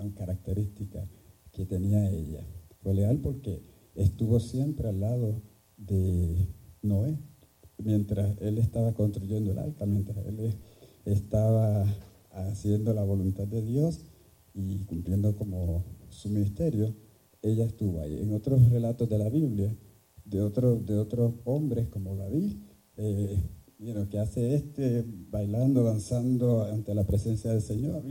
S11: una característica que tenía ella. Fue leal porque estuvo siempre al lado de Noé, mientras él estaba construyendo el arca, mientras él estaba haciendo la voluntad de Dios y cumpliendo como su ministerio, ella estuvo ahí. En otros relatos de la Biblia, de, otros de otros hombres como David, eh, que hace este bailando, danzando ante la presencia del Señor,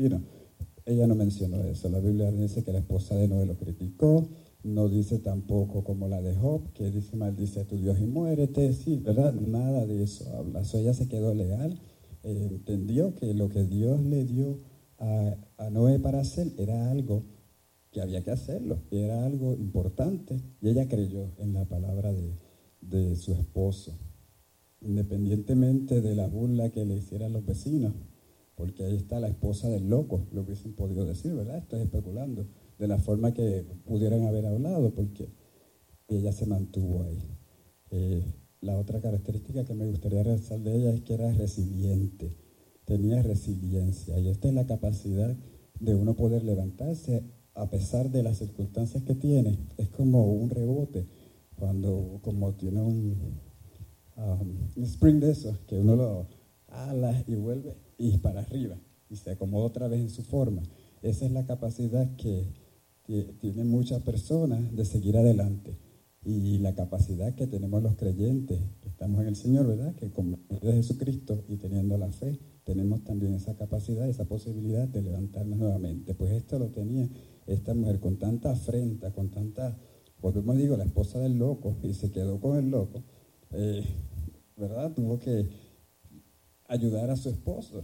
S11: ella no mencionó eso. La Biblia dice que la esposa de Noé lo criticó, no dice tampoco como la de Job, que dice maldice a tu Dios y muérete, sí, ¿verdad? Nada de eso habla. ella se quedó leal, entendió que lo que Dios le dio a, Noé para hacer era algo que había que hacerlo, era algo importante, y ella creyó en la palabra de, de su esposo, independientemente de la burla que le hicieran los vecinos, porque ahí está la esposa del loco, lo hubiesen podido decir, ¿verdad? Estoy especulando de la forma que pudieran haber hablado, porque ella se mantuvo ahí. Eh, la otra característica que me gustaría resaltar de ella es que era resiliente, tenía resiliencia, y esta es la capacidad de uno poder levantarse a pesar de las circunstancias que tiene. Es como un rebote, cuando como tiene un, um, spring de esos, que uno lo ala y vuelve y para arriba, y se acomoda otra vez en su forma. Esa es la capacidad que tienen muchas personas de seguir adelante. Y la capacidad que tenemos los creyentes, que estamos en el Señor, ¿verdad? Que con de Jesucristo y teniendo la fe, tenemos también esa capacidad, esa posibilidad de levantarnos nuevamente. Pues esto lo tenía esta mujer con tanta afrenta, con tanta, porque como digo, la esposa del loco, y se quedó con el loco, eh, ¿verdad? Tuvo que ayudar a su esposo.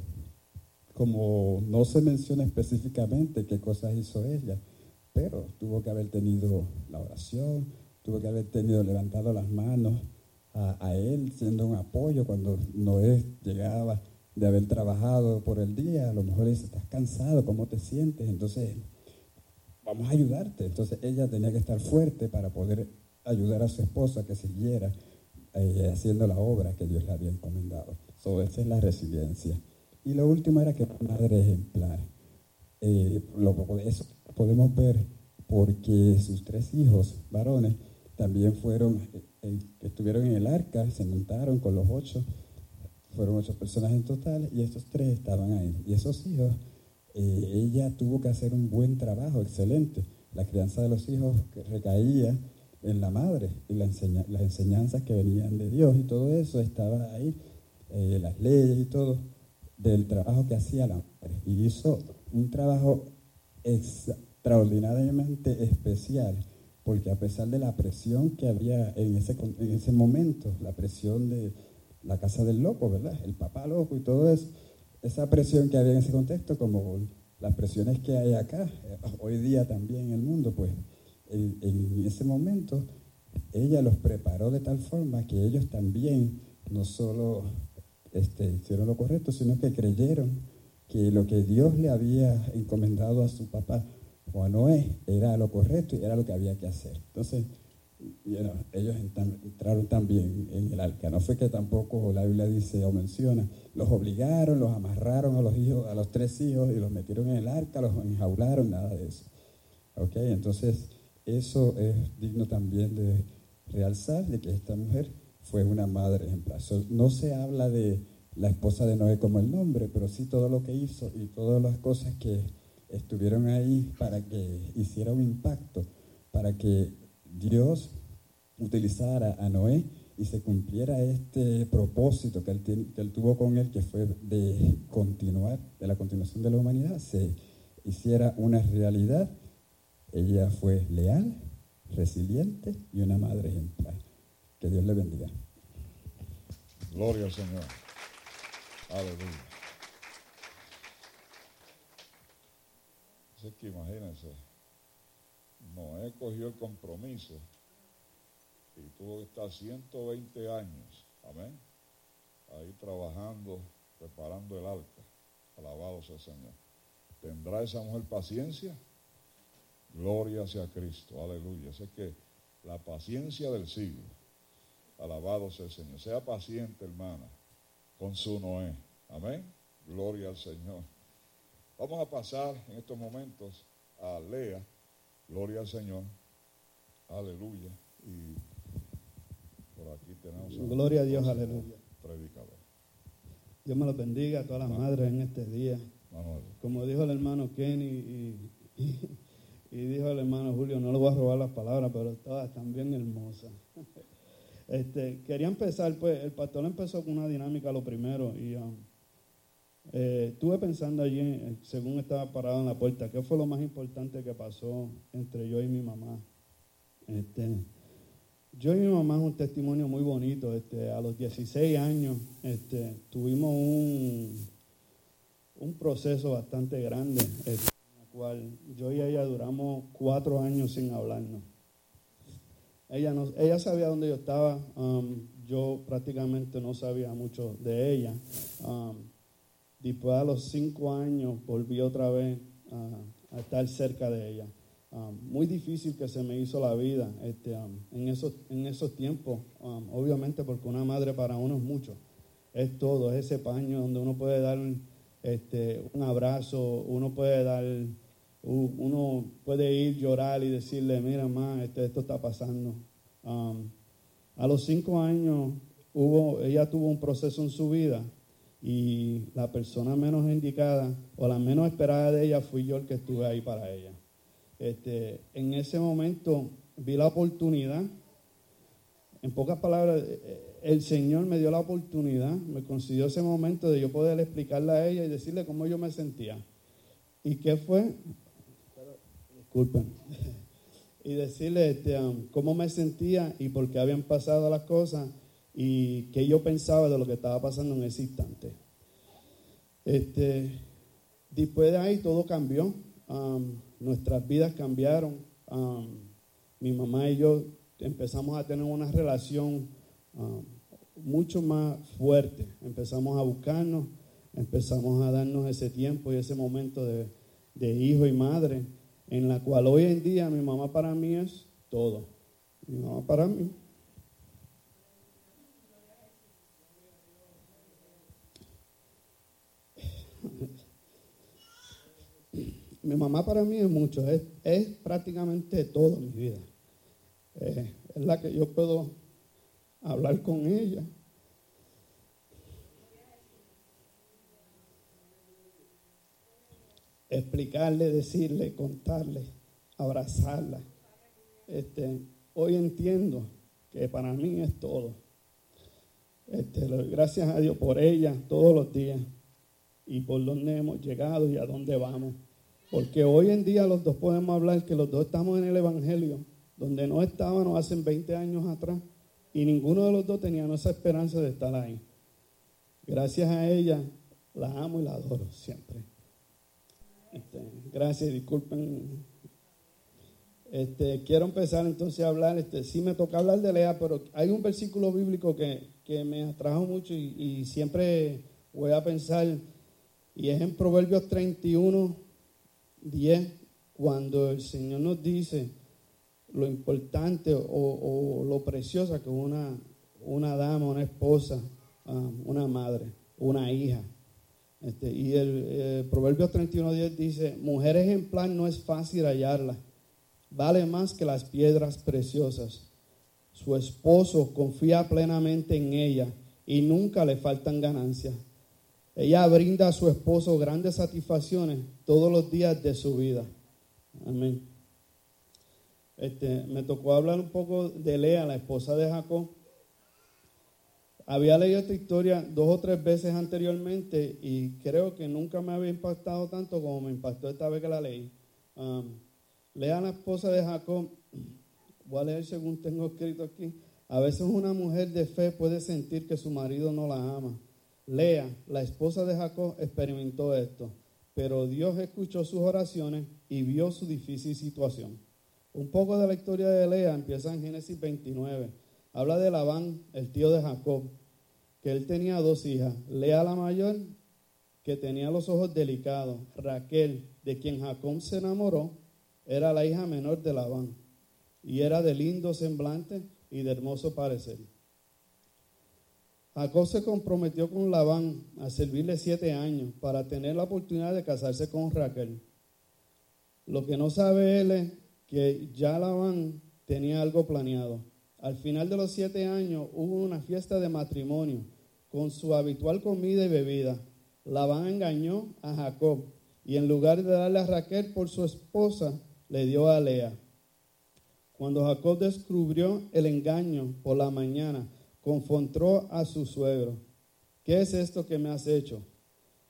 S11: Como no se menciona específicamente qué cosas hizo ella, pero tuvo que haber tenido la oración, tuvo que haber tenido levantado las manos a, él, siendo un apoyo cuando Noé llegaba de haber trabajado por el día, a lo mejor dice, estás cansado, ¿cómo te sientes? Entonces, vamos a ayudarte. Entonces ella tenía que estar fuerte para poder ayudar a su esposa que siguiera eh, haciendo la obra que Dios le había encomendado. So, esa es la resiliencia. Y lo último era que madre ejemplar. Eh, lo, eso podemos ver porque sus tres hijos varones también fueron, eh, eh, estuvieron en el arca, se montaron con los ocho, fueron ocho personas en total y estos tres estaban ahí. Y esos hijos, eh, ella tuvo que hacer un buen trabajo, excelente. La crianza de los hijos recaía en la madre y la las enseñanzas que venían de Dios y todo eso estaba ahí, las leyes y todo, del trabajo que hacía la madre. Y hizo un trabajo extraordinariamente especial, porque a pesar de la presión que había en ese, en ese momento, la presión de la casa del loco, ¿verdad? El papá loco y todo eso, esa presión que había en ese contexto, como las presiones que hay acá, eh, hoy día también en el mundo, pues en, ese momento ella los preparó de tal forma que ellos también no solo este, hicieron lo correcto, sino que creyeron que lo que Dios le había encomendado a su papá o a Noé era lo correcto y era lo que había que hacer. Entonces, ellos entraron también en el arca. No fue que tampoco la Biblia dice o menciona, los obligaron, los amarraron a los hijos, a los tres hijos y los metieron en el arca, los enjaularon, nada de eso. ¿Ok? Entonces, eso es digno también de realzar de que esta mujer fue una madre ejemplar. no se habla de la esposa de Noé como el nombre, pero sí todo lo que hizo y todas las cosas que estuvieron ahí para que hiciera un impacto, para que Dios utilizara a Noé y se cumpliera este propósito que él, que él tuvo con él, que fue de continuar, de la continuación de la humanidad, se hiciera una realidad. Ella fue leal, resiliente y una madre ejemplar. Que Dios le bendiga.
S4: Gloria al Señor. Aleluya. Así que imagínense, Noé cogió el compromiso y tuvo que estar 120 años, amén, ahí trabajando, preparando el arca. Alabado sea el Señor. ¿Tendrá esa mujer paciencia? Gloria sea Cristo, aleluya. Sé que la paciencia del siglo, alabado sea el Señor. Sea paciente, hermana, con su Noé. Amén. Gloria al Señor. Vamos a pasar en estos momentos a Lea. Gloria al Señor. Aleluya. Y por aquí tenemos
S12: a Gloria a Dios, aleluya.
S4: Predicador.
S12: Dios me los bendiga a todas las madres en este día. Como dijo el hermano Kenny y y dijo el hermano Julio, no le voy a robar las palabras, pero todas están bien hermosas. Este, quería empezar, pues el pastor empezó con una dinámica lo primero y um, eh, estuve pensando allí, eh, según estaba parado en la puerta, qué fue lo más importante que pasó entre yo y mi mamá. Este, yo y mi mamá es un testimonio muy bonito. Este, a los 16 años este, tuvimos un, un proceso bastante grande. Este, yo y ella duramos cuatro años sin hablarnos. Ella, no, ella sabía dónde yo estaba, um, yo prácticamente no sabía mucho de ella. Um, después a los cinco años volví otra vez a estar cerca de ella. Um, muy difícil que se me hizo la vida este, en, esos, en esos tiempos, obviamente porque una madre para uno es mucho, es todo, es ese paño donde uno puede dar este, un abrazo, uno puede dar uno puede ir, llorar y decirle, mira, mamá, esto, esto está pasando. Um, a los cinco años, hubo, ella tuvo un proceso en su vida y la persona menos indicada o la menos esperada de ella fui yo el que estuve ahí para ella. Este, en ese momento vi la oportunidad, en pocas palabras, el Señor me dio la oportunidad, me concedió ese momento de yo poder explicarle a ella y decirle cómo yo me sentía. ¿Y qué fue? disculpen, y decirle este, um, cómo me sentía y por qué habían pasado las cosas y qué yo pensaba de lo que estaba pasando en ese instante. Este, después de ahí todo cambió, nuestras vidas cambiaron, mi mamá y yo empezamos a tener una relación mucho más fuerte, empezamos a buscarnos, empezamos a darnos ese tiempo y ese momento de, de hijo y madre en la cual hoy en día mi mamá para mí es todo. Mi mamá para mí. Mi mamá para mí es mucho, es, prácticamente todo mi vida. Eh, es la que yo puedo hablar con ella explicarle, decirle, contarle, abrazarla. Este, hoy entiendo que para mí es todo. Este, gracias a Dios por ella todos los días. y por dónde hemos llegado y a dónde vamos. Porque hoy en día los dos podemos hablar que los dos estamos en el Evangelio, donde no estábamos hace 20 años atrás, y ninguno de los dos tenía esa esperanza de estar ahí. Gracias a ella, la amo y la adoro siempre. Este, gracias, disculpen. Este, quiero empezar entonces a hablar, este, sí me toca hablar de Lea, pero hay un versículo bíblico que, me atrajo mucho y, y siempre voy a pensar, y es en Proverbios 31, 10, cuando el Señor nos dice lo importante o, lo preciosa que una, una dama, una esposa, um, una madre, una hija. Este, y el, el Proverbios 31, 10 dice, mujer ejemplar no es fácil hallarla, vale más que las piedras preciosas. Su esposo confía plenamente en ella y nunca le faltan ganancias. Ella brinda a su esposo grandes satisfacciones todos los días de su vida. Amén. Este, me tocó hablar un poco de Lea, la esposa de Jacob. Había leído esta historia dos o tres veces anteriormente y creo que nunca me había impactado tanto como me impactó esta vez que la leí. Um, Lea, la esposa de Jacob, voy a leer según tengo escrito aquí. A veces una mujer de fe puede sentir que su marido no la ama Lea, la esposa de Jacob, experimentó esto, pero Dios escuchó sus oraciones y vio su difícil situación. Un poco de la historia de Lea empieza en Génesis 29. Habla de Labán, el tío de Jacob, que él tenía dos hijas. Lea la mayor, que tenía los ojos delicados. Raquel, de quien Jacob se enamoró, era la hija menor de Labán y era de lindo semblante y de hermoso parecer. Jacob se comprometió con Labán a servirle siete años para tener la oportunidad de casarse con Raquel. Lo que no sabe él es que ya Labán tenía algo planeado. Al final de los siete años hubo una fiesta de matrimonio con su habitual comida y bebida. Labán engañó a Jacob y en lugar de darle a Raquel por su esposa, le dio a Lea. Cuando Jacob descubrió el engaño por la mañana, confrontó a su suegro. ¿Qué es esto que me has hecho?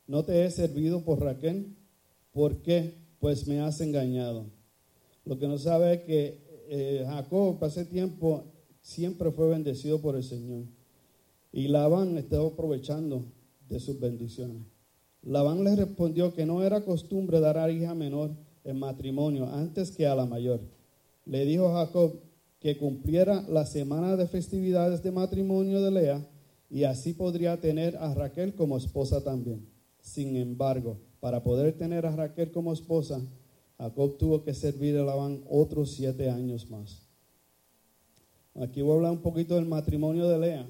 S12: ¿No te he servido por Raquel? ¿Por qué? Pues me has engañado. Lo que no sabe es que eh, Jacob, hace tiempo, siempre fue bendecido por el Señor. Y Labán estaba aprovechando de sus bendiciones. Labán le respondió que no era costumbre dar a hija menor en matrimonio antes que a la mayor. Le dijo Jacob, que cumpliera la semana de festividades de matrimonio de Lea y así podría tener a Raquel como esposa también. Sin embargo, para poder tener a Raquel como esposa, Jacob tuvo que servir a Labán otros siete años más. Aquí voy a hablar un poquito del matrimonio de Lea.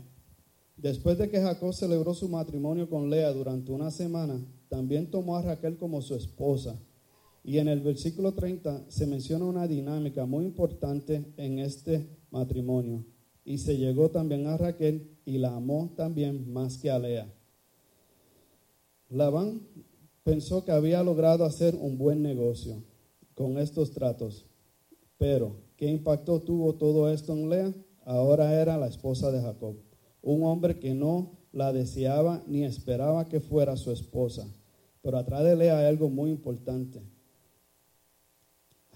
S12: Después de que Jacob celebró su matrimonio con Lea durante una semana, también tomó a Raquel como su esposa y en el versículo 30 se menciona una dinámica muy importante en este matrimonio. Y se llegó también a Raquel y la amó también más que a Lea. Labán pensó que había logrado hacer un buen negocio con estos tratos. Pero, ¿qué impacto tuvo todo esto en Lea? Ahora era la esposa de Jacob. Un hombre que no la deseaba ni esperaba que fuera su esposa. Pero atrás de Lea hay algo muy importante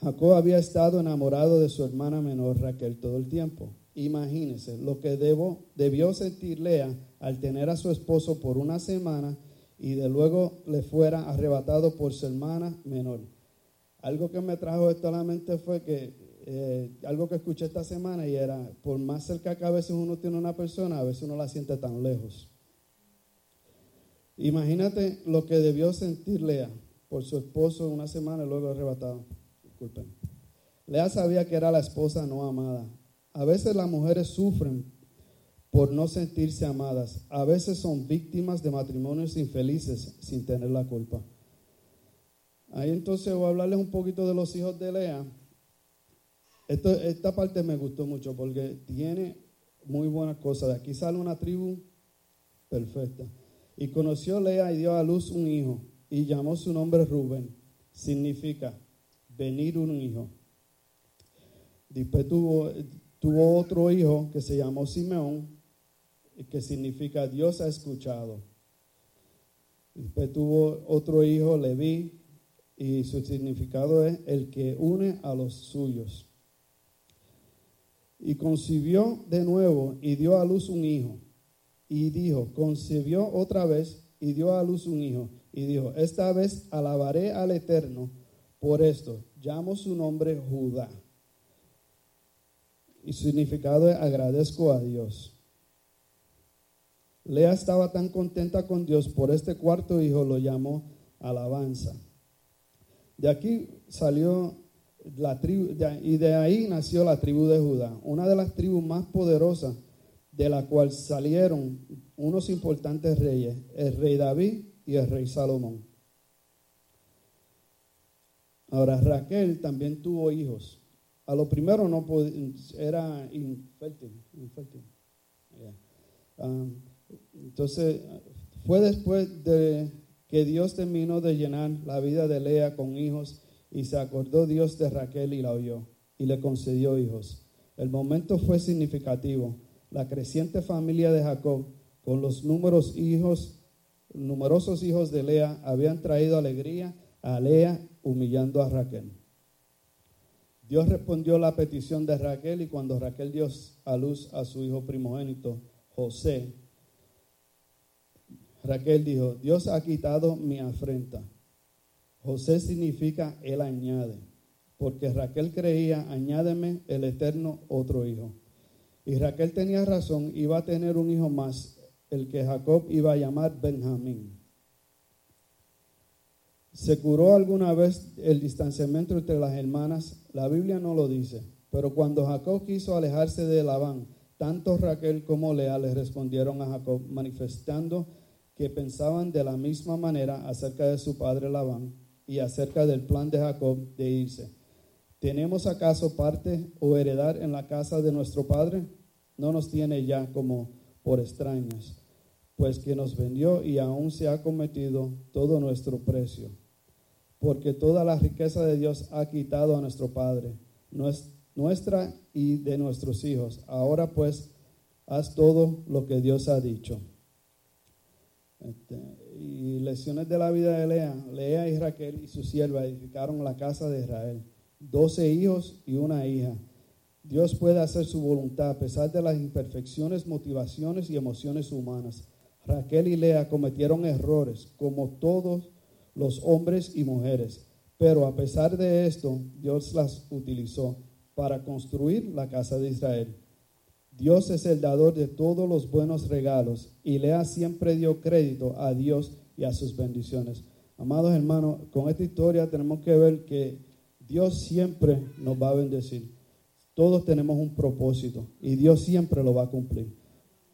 S12: Jacob había estado enamorado de su hermana menor Raquel todo el tiempo. Imagínense lo que debió sentir Lea al tener a su esposo por una semana y de luego le fuera arrebatado por su hermana menor. Algo que me trajo esto a la mente fue que eh, algo que escuché esta semana y era, por más cerca que a veces uno tiene una persona, a veces uno la siente tan lejos. Imagínate lo que debió sentir Lea por su esposo una semana y luego arrebatado. Lea sabía que era la esposa no amada. A veces las mujeres sufren por no sentirse amadas. A veces son víctimas de matrimonios infelices sin tener la culpa. Ahí entonces voy a hablarles un poquito de los hijos de Lea. esta parte me gustó mucho porque tiene muy buenas cosas. De aquí sale una tribu perfecta. Y conoció Lea y dio a luz un hijo y llamó su nombre Rubén. Significa venir un hijo. Después tuvo, otro hijo que se llamó Simeón, que significa Dios ha escuchado. Después tuvo otro hijo, Leví, y su significado es el que une a los suyos. Y concibió de nuevo y dio a luz un hijo. Y dijo, concibió otra vez y dio a luz un hijo. Y dijo, esta vez alabaré al Eterno por esto. Llamo su nombre Judá. Y su significado es agradezco a Dios. Lea estaba tan contenta con Dios por este cuarto hijo, lo llamó alabanza. De aquí salió la tribu, y de ahí nació la tribu de Judá, una de las tribus más poderosas de la cual salieron unos importantes reyes, el rey David y el rey Salomón. Ahora Raquel también tuvo hijos. A lo primero no era infértil. Ah, entonces, fue después de que Dios terminó de llenar la vida de Lea con hijos y se acordó Dios de Raquel y la oyó y le concedió hijos. El momento fue significativo. La creciente familia de Jacob con los números hijos, numerosos hijos de Lea habían traído alegría a Lea humillando a Raquel. Dios respondió la petición de Raquel y cuando Raquel dio a luz a su hijo primogénito, José, Raquel dijo, Dios ha quitado mi afrenta. José significa él añade, porque Raquel creía, añádeme el eterno otro hijo. Y Raquel tenía razón, iba a tener un hijo más, el que Jacob iba a llamar Benjamín. ¿Se curó alguna vez el distanciamiento entre las hermanas? La Biblia no lo dice, pero cuando Jacob quiso alejarse de Labán, tanto Raquel como Lea le respondieron a Jacob manifestando que pensaban de la misma manera acerca de su padre Labán y acerca del plan de Jacob de irse. ¿Tenemos acaso parte o heredar en la casa de nuestro padre? No nos tiene ya como por extraños, pues que nos vendió y aún se ha cometido todo nuestro precio. Porque toda la riqueza de Dios ha quitado a nuestro Padre, nuestra y de nuestros hijos. Ahora pues, haz todo lo que Dios ha dicho. Este, y lecciones de la vida de Lea. Lea y Raquel y su sierva edificaron la casa de Israel. Doce hijos y una hija. Dios puede hacer su voluntad a pesar de las imperfecciones, motivaciones y emociones humanas. Raquel y Lea cometieron errores, como todos los hombres y mujeres, pero a pesar de esto, Dios las utilizó para construir la casa de Israel. Dios es el dador de todos los buenos regalos y Lea siempre dio crédito a Dios y a sus bendiciones. Amados hermanos, con esta historia tenemos que ver que Dios siempre nos va a bendecir. Todos tenemos un propósito y Dios siempre lo va a cumplir.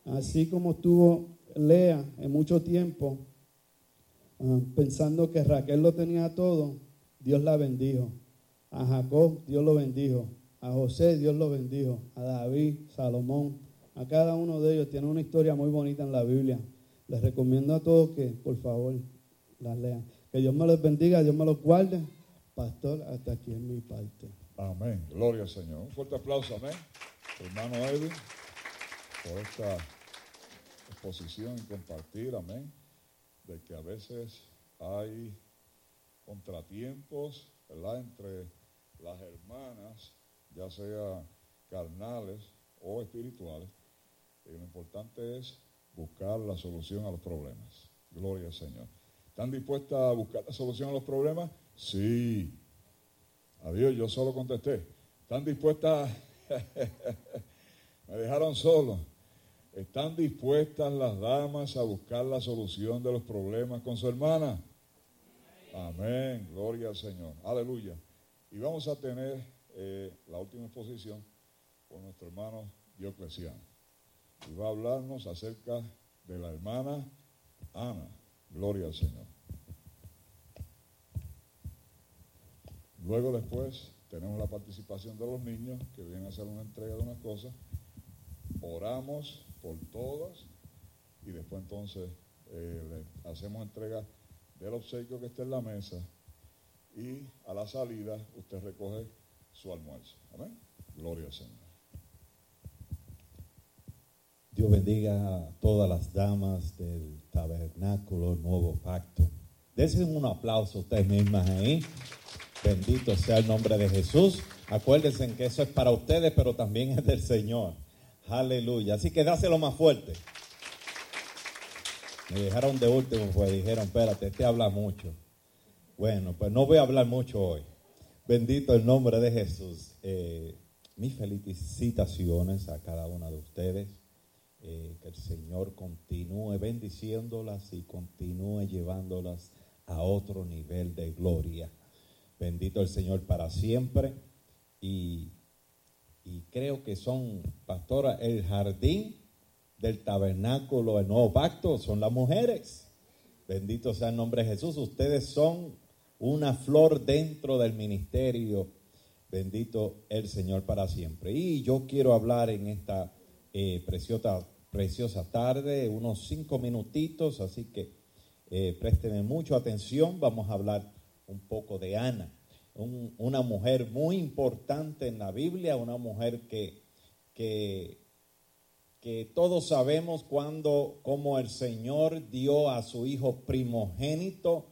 S12: Así como tuvo Lea en mucho tiempo, ah, pensando que Raquel lo tenía todo, Dios la bendijo. A Jacob Dios lo bendijo. A José Dios lo bendijo, a David, Salomón, a cada uno de ellos tiene una historia muy bonita en la Biblia. Les recomiendo a todos que por favor las lean. Que Dios me los bendiga, Dios me los guarde. Pastor, hasta aquí en mi parte.
S4: Amén. Gloria al Señor. Un fuerte aplauso, amén. Hermano Edwin, por esta exposición y compartir, amén, de que a veces hay contratiempos, entre las hermanas ya sea carnales o espirituales. Y lo importante es buscar la solución a los problemas. Gloria al Señor. ¿Están dispuestas a buscar la solución a los problemas? Sí. Adiós, yo solo contesté. ¿Están dispuestas? Me dejaron solo. ¿Están dispuestas las damas a buscar la solución de los problemas con su hermana? Amén. Gloria al Señor. Aleluya. Y vamos a tener eh, la última exposición con nuestro hermano Diocleciano. Y va a hablarnos acerca de la hermana Ana. Gloria al Señor. Luego después tenemos la participación de los niños que vienen a hacer una entrega de unas cosas. Oramos por todas y después entonces eh, hacemos entrega del obsequio que está en la mesa y a la salida usted recoge su almuerzo. Amén. Gloria al Señor.
S13: Dios bendiga a todas las damas del tabernáculo Nuevo Pacto. Desen un aplauso a ustedes mismas ahí. Bendito sea el nombre de Jesús. Acuérdense que eso es para ustedes, pero también es del Señor. Aleluya. Así que dáselo más fuerte. Me dejaron de último, pues dijeron, espérate, este habla mucho. Bueno, pues no voy a hablar mucho hoy. Bendito el nombre de Jesús. Eh, mis felicitaciones a cada una de ustedes. Eh, que el Señor continúe bendiciéndolas y continúe llevándolas a otro nivel de gloria. Bendito el Señor para siempre. Y, y creo que son, pastora, el jardín del tabernáculo, el nuevo pacto, son las mujeres. Bendito sea el nombre de Jesús. Ustedes son una flor dentro del ministerio. Bendito el Señor para siempre. Y yo quiero hablar en esta eh, preciosa preciosa tarde, unos cinco minutitos, así que eh, mucho atención. Vamos a hablar un poco de Ana, una mujer muy importante en la Biblia, una mujer que, que, que todos sabemos cuando, como el Señor dio a su hijo primogénito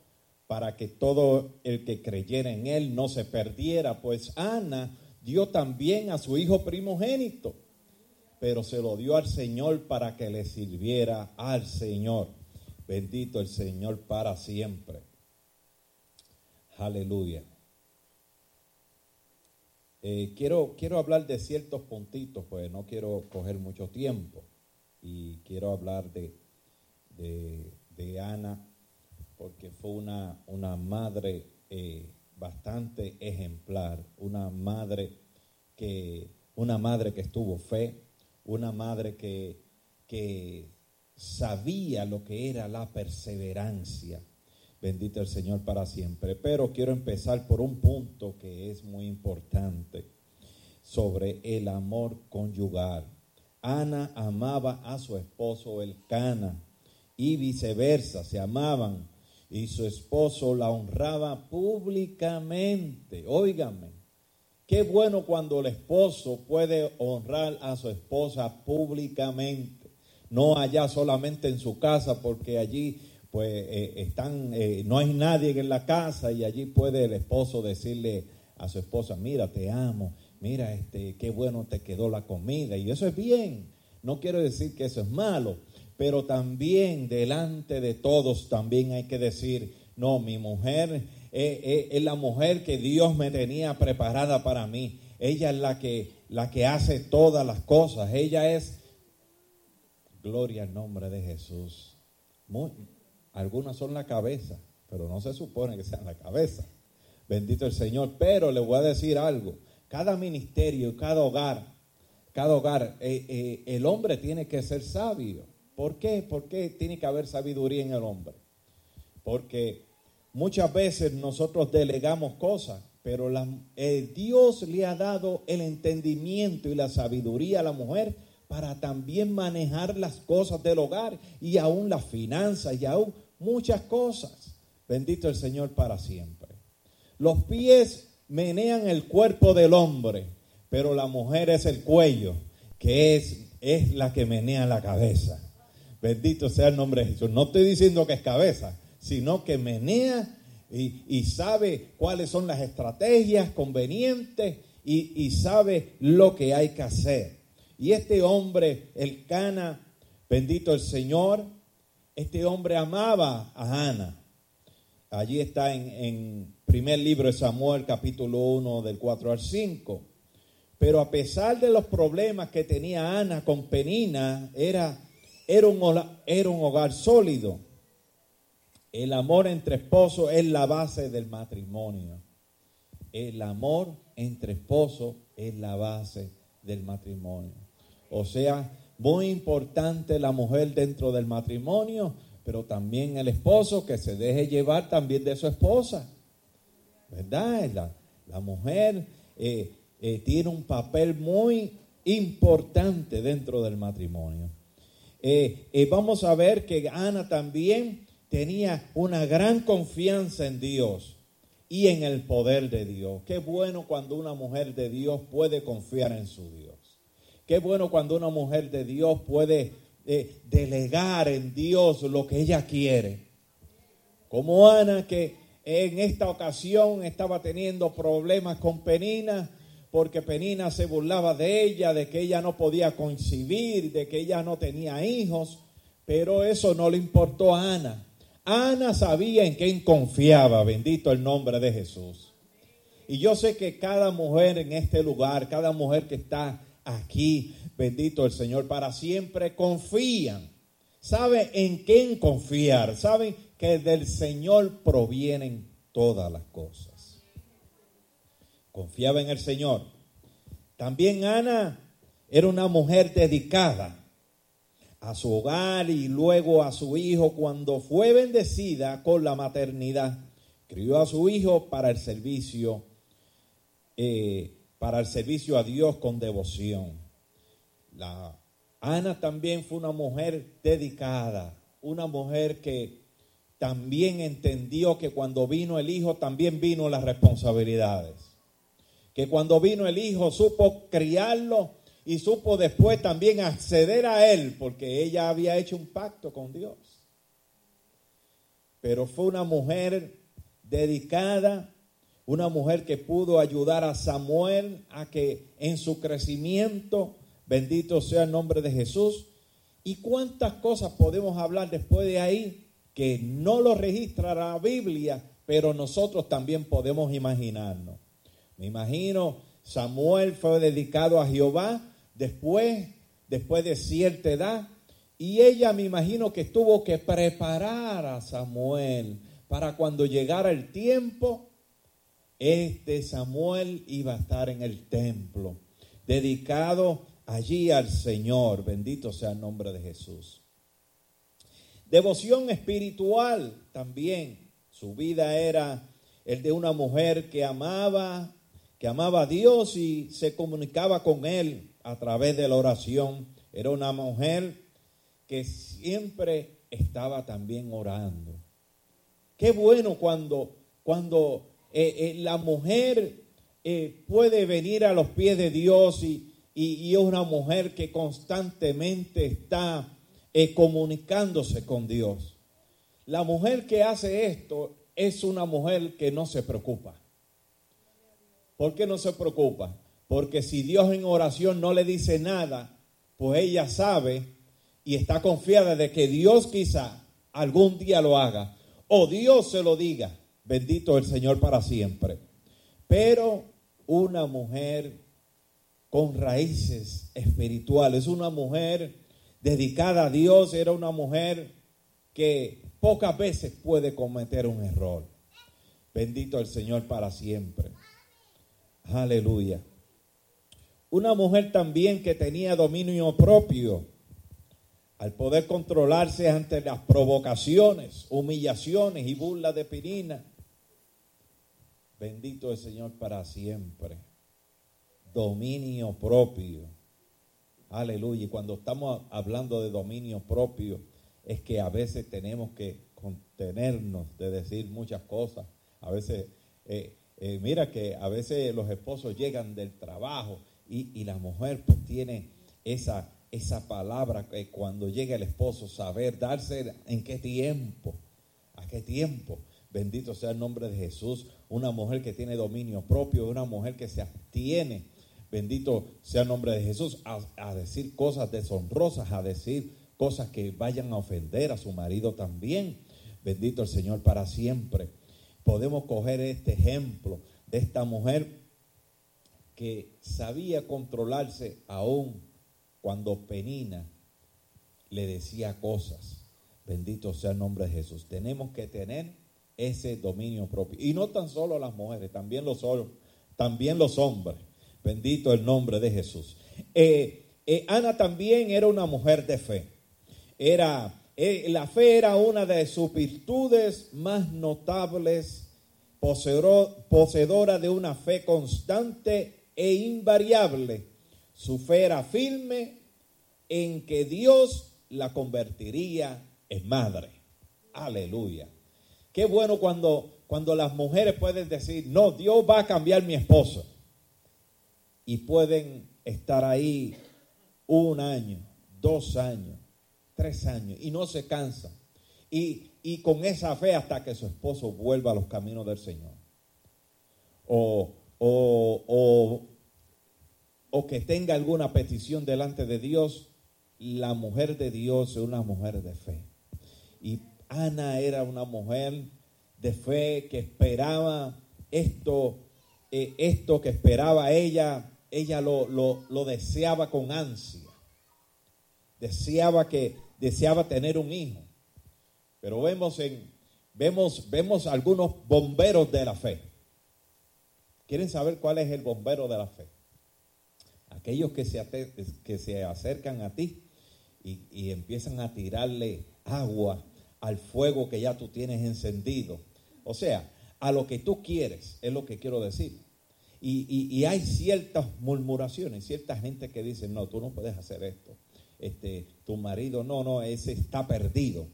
S13: para que todo el que creyera en él no se perdiera, pues Ana dio también a su hijo primogénito pero se lo dio al Señor para que le sirviera al Señor. Bendito el Señor para siempre. Aleluya. Eh, quiero, quiero hablar de ciertos puntitos, pues no quiero coger mucho tiempo. Y quiero hablar de, de, Ana, porque fue una, una madre eh, bastante ejemplar, una madre que, una madre que estuvo fe, una madre que, que sabía lo que era la perseverancia. Bendito el Señor para siempre. Pero quiero empezar por un punto que es muy importante sobre el amor conyugal. Ana amaba a su esposo el Cana y viceversa, se amaban y su esposo la honraba públicamente. Óigame, Qué bueno cuando el esposo puede honrar a su esposa públicamente, no allá solamente en su casa, porque allí pues eh, están, eh, no hay nadie en la casa y allí puede el esposo decirle a su esposa, mira, te amo, mira, este, qué bueno te quedó la comida y eso es bien. No quiero decir que eso es malo, pero también delante de todos también hay que decir, no, mi mujer eh, es la mujer que Dios me tenía preparada para mí. Ella es la que, la que hace todas las cosas. Ella es, gloria al nombre de Jesús. Algunas son la cabeza, pero no se supone que sean la cabeza. Bendito el Señor. Pero le voy a decir algo. Cada ministerio cada hogar, cada hogar, eh, el hombre tiene que ser sabio. ¿Por qué? ¿Por qué tiene que haber sabiduría en el hombre? Porque Muchas veces nosotros delegamos cosas, pero Dios le ha dado el entendimiento y la sabiduría a la mujer para también manejar las cosas del hogar y aún las finanzas y aún muchas cosas. Bendito el Señor para siempre. Los pies menean el cuerpo del hombre, pero la mujer es el cuello, que es, es la que menea la cabeza. Bendito sea el nombre de Jesús. No estoy diciendo que es cabeza, sino que menea y, sabe cuáles son las estrategias convenientes y, y, sabe lo que hay que hacer. Y este hombre, el Cana, bendito el Señor, este hombre amaba a Ana. Allí está en, en primer libro de Samuel, capítulo 1, del 4 al 5. Pero a pesar de los problemas que tenía Ana con Penina, era, era, un, era un hogar sólido. El amor entre esposos es la base del matrimonio. El amor entre esposos es la base del matrimonio. O sea, muy importante la mujer dentro del matrimonio, pero también el esposo que se deje llevar también de su esposa. ¿Verdad? La, la mujer eh, eh, tiene un papel muy importante dentro del matrimonio. Eh, vamos a ver que Ana también tenía una gran confianza en Dios y en el poder de Dios. Qué bueno cuando una mujer de Dios puede confiar en su Dios. Qué bueno cuando una mujer de Dios puede eh, delegar en Dios lo que ella quiere. Como Ana que en esta ocasión estaba teniendo problemas con Penina porque Penina se burlaba de ella, de que ella no podía concebir, de que ella no tenía hijos, pero eso no le importó a Ana. Ana sabía en quién confiaba, bendito el nombre de Jesús. Y yo sé que cada mujer en este lugar, cada mujer que está aquí, bendito el Señor, para siempre confían. Sabe en quién confiar, saben que del Señor provienen todas las cosas. Confiaba en el Señor. También Ana era una mujer dedicada a su hogar y luego a su hijo cuando fue bendecida con la maternidad. Crió a su hijo para el servicio, eh, para el servicio a Dios con devoción. La, Ana también fue una mujer dedicada, una mujer que también entendió que cuando vino el hijo también vino las responsabilidades. Que cuando vino el hijo supo criarlo y supo después también acceder a él porque ella había hecho un pacto con Dios. Pero fue una mujer dedicada, una mujer que pudo ayudar a Samuel a que en su crecimiento, bendito sea el nombre de Jesús, y cuántas cosas podemos hablar después de ahí que no lo registra la Biblia, pero nosotros también podemos imaginarnos. Me imagino Samuel fue dedicado a Jehová después, después de cierta edad, y ella me imagino que tuvo que preparar a Samuel para cuando llegara el tiempo, este Samuel iba a estar en el templo, dedicado allí al Señor. Bendito sea el nombre de Jesús. Devoción espiritual también. Su vida era el de una mujer que amaba, que amaba a Dios y se comunicaba con Él a través de la oración. Era una mujer que siempre estaba también orando. Qué bueno cuando, cuando eh, eh, la mujer eh, puede venir a los pies de Dios y, y, es una mujer que constantemente está comunicándose con Dios. La mujer que hace esto es una mujer que no se preocupa. ¿Por qué no se preocupa? Porque si Dios en oración no le dice nada, pues ella sabe y está confiada de que Dios quizá algún día lo haga o Dios se lo diga. Bendito el Señor para siempre. Pero una mujer con raíces espirituales, una mujer dedicada a Dios, era una mujer que pocas veces puede cometer un error. Bendito el Señor para siempre. Aleluya. Una mujer también que tenía dominio propio al poder controlarse ante las provocaciones, humillaciones y burlas de Pirina. Bendito el Señor para siempre. Dominio propio. Aleluya. Y cuando estamos hablando de dominio propio, es que a veces tenemos que contenernos de decir muchas cosas. A veces, eh, eh, mira que a veces los esposos llegan del trabajo y, la mujer pues tiene esa, esa palabra que cuando llega el esposo, saber darse en qué tiempo, a qué tiempo. Bendito sea el nombre de Jesús. Una mujer que tiene dominio propio, una mujer que se abstiene bendito sea el nombre de Jesús, a, decir cosas deshonrosas, a decir cosas que vayan a ofender a su marido también. Bendito el Señor para siempre. Podemos coger este ejemplo de esta mujer que sabía controlarse aún cuando Penina le decía cosas. Bendito sea el nombre de Jesús. Tenemos que tener ese dominio propio. Y no tan solo las mujeres, también los, también los hombres. Bendito el nombre de Jesús. Eh, eh, Ana también era una mujer de fe. Era, eh, la fe era una de sus virtudes más notables, poseedora de una fe constante e invariable. Su fe era firme en que Dios la convertiría en madre. Aleluya. Qué bueno cuando, cuando las mujeres pueden decir, no, Dios va a cambiar mi esposo y pueden estar ahí un año, dos años, tres años, y no se cansa. Y, y con esa fe hasta que su esposo vuelva a los caminos del Señor. O, o, o, o que tenga alguna petición delante de Dios, la mujer de Dios es una mujer de fe. Y Ana era una mujer de fe que esperaba esto, eh, esto que esperaba ella, ella lo, lo, lo deseaba con ansia. Deseaba que, deseaba tener un hijo. Pero vemos en, vemos, vemos algunos bomberos de la fe. ¿Quieren saber cuál es el bombero de la fe? Aquellos que se, que se acercan a ti y, y empiezan a tirarle agua al fuego que ya tú tienes encendido. O sea, a lo que tú quieres, es lo que quiero decir. Y, y, y, hay ciertas murmuraciones, cierta gente que dice, no, tú no puedes hacer esto. Este, tu marido, no, no, ese está perdido.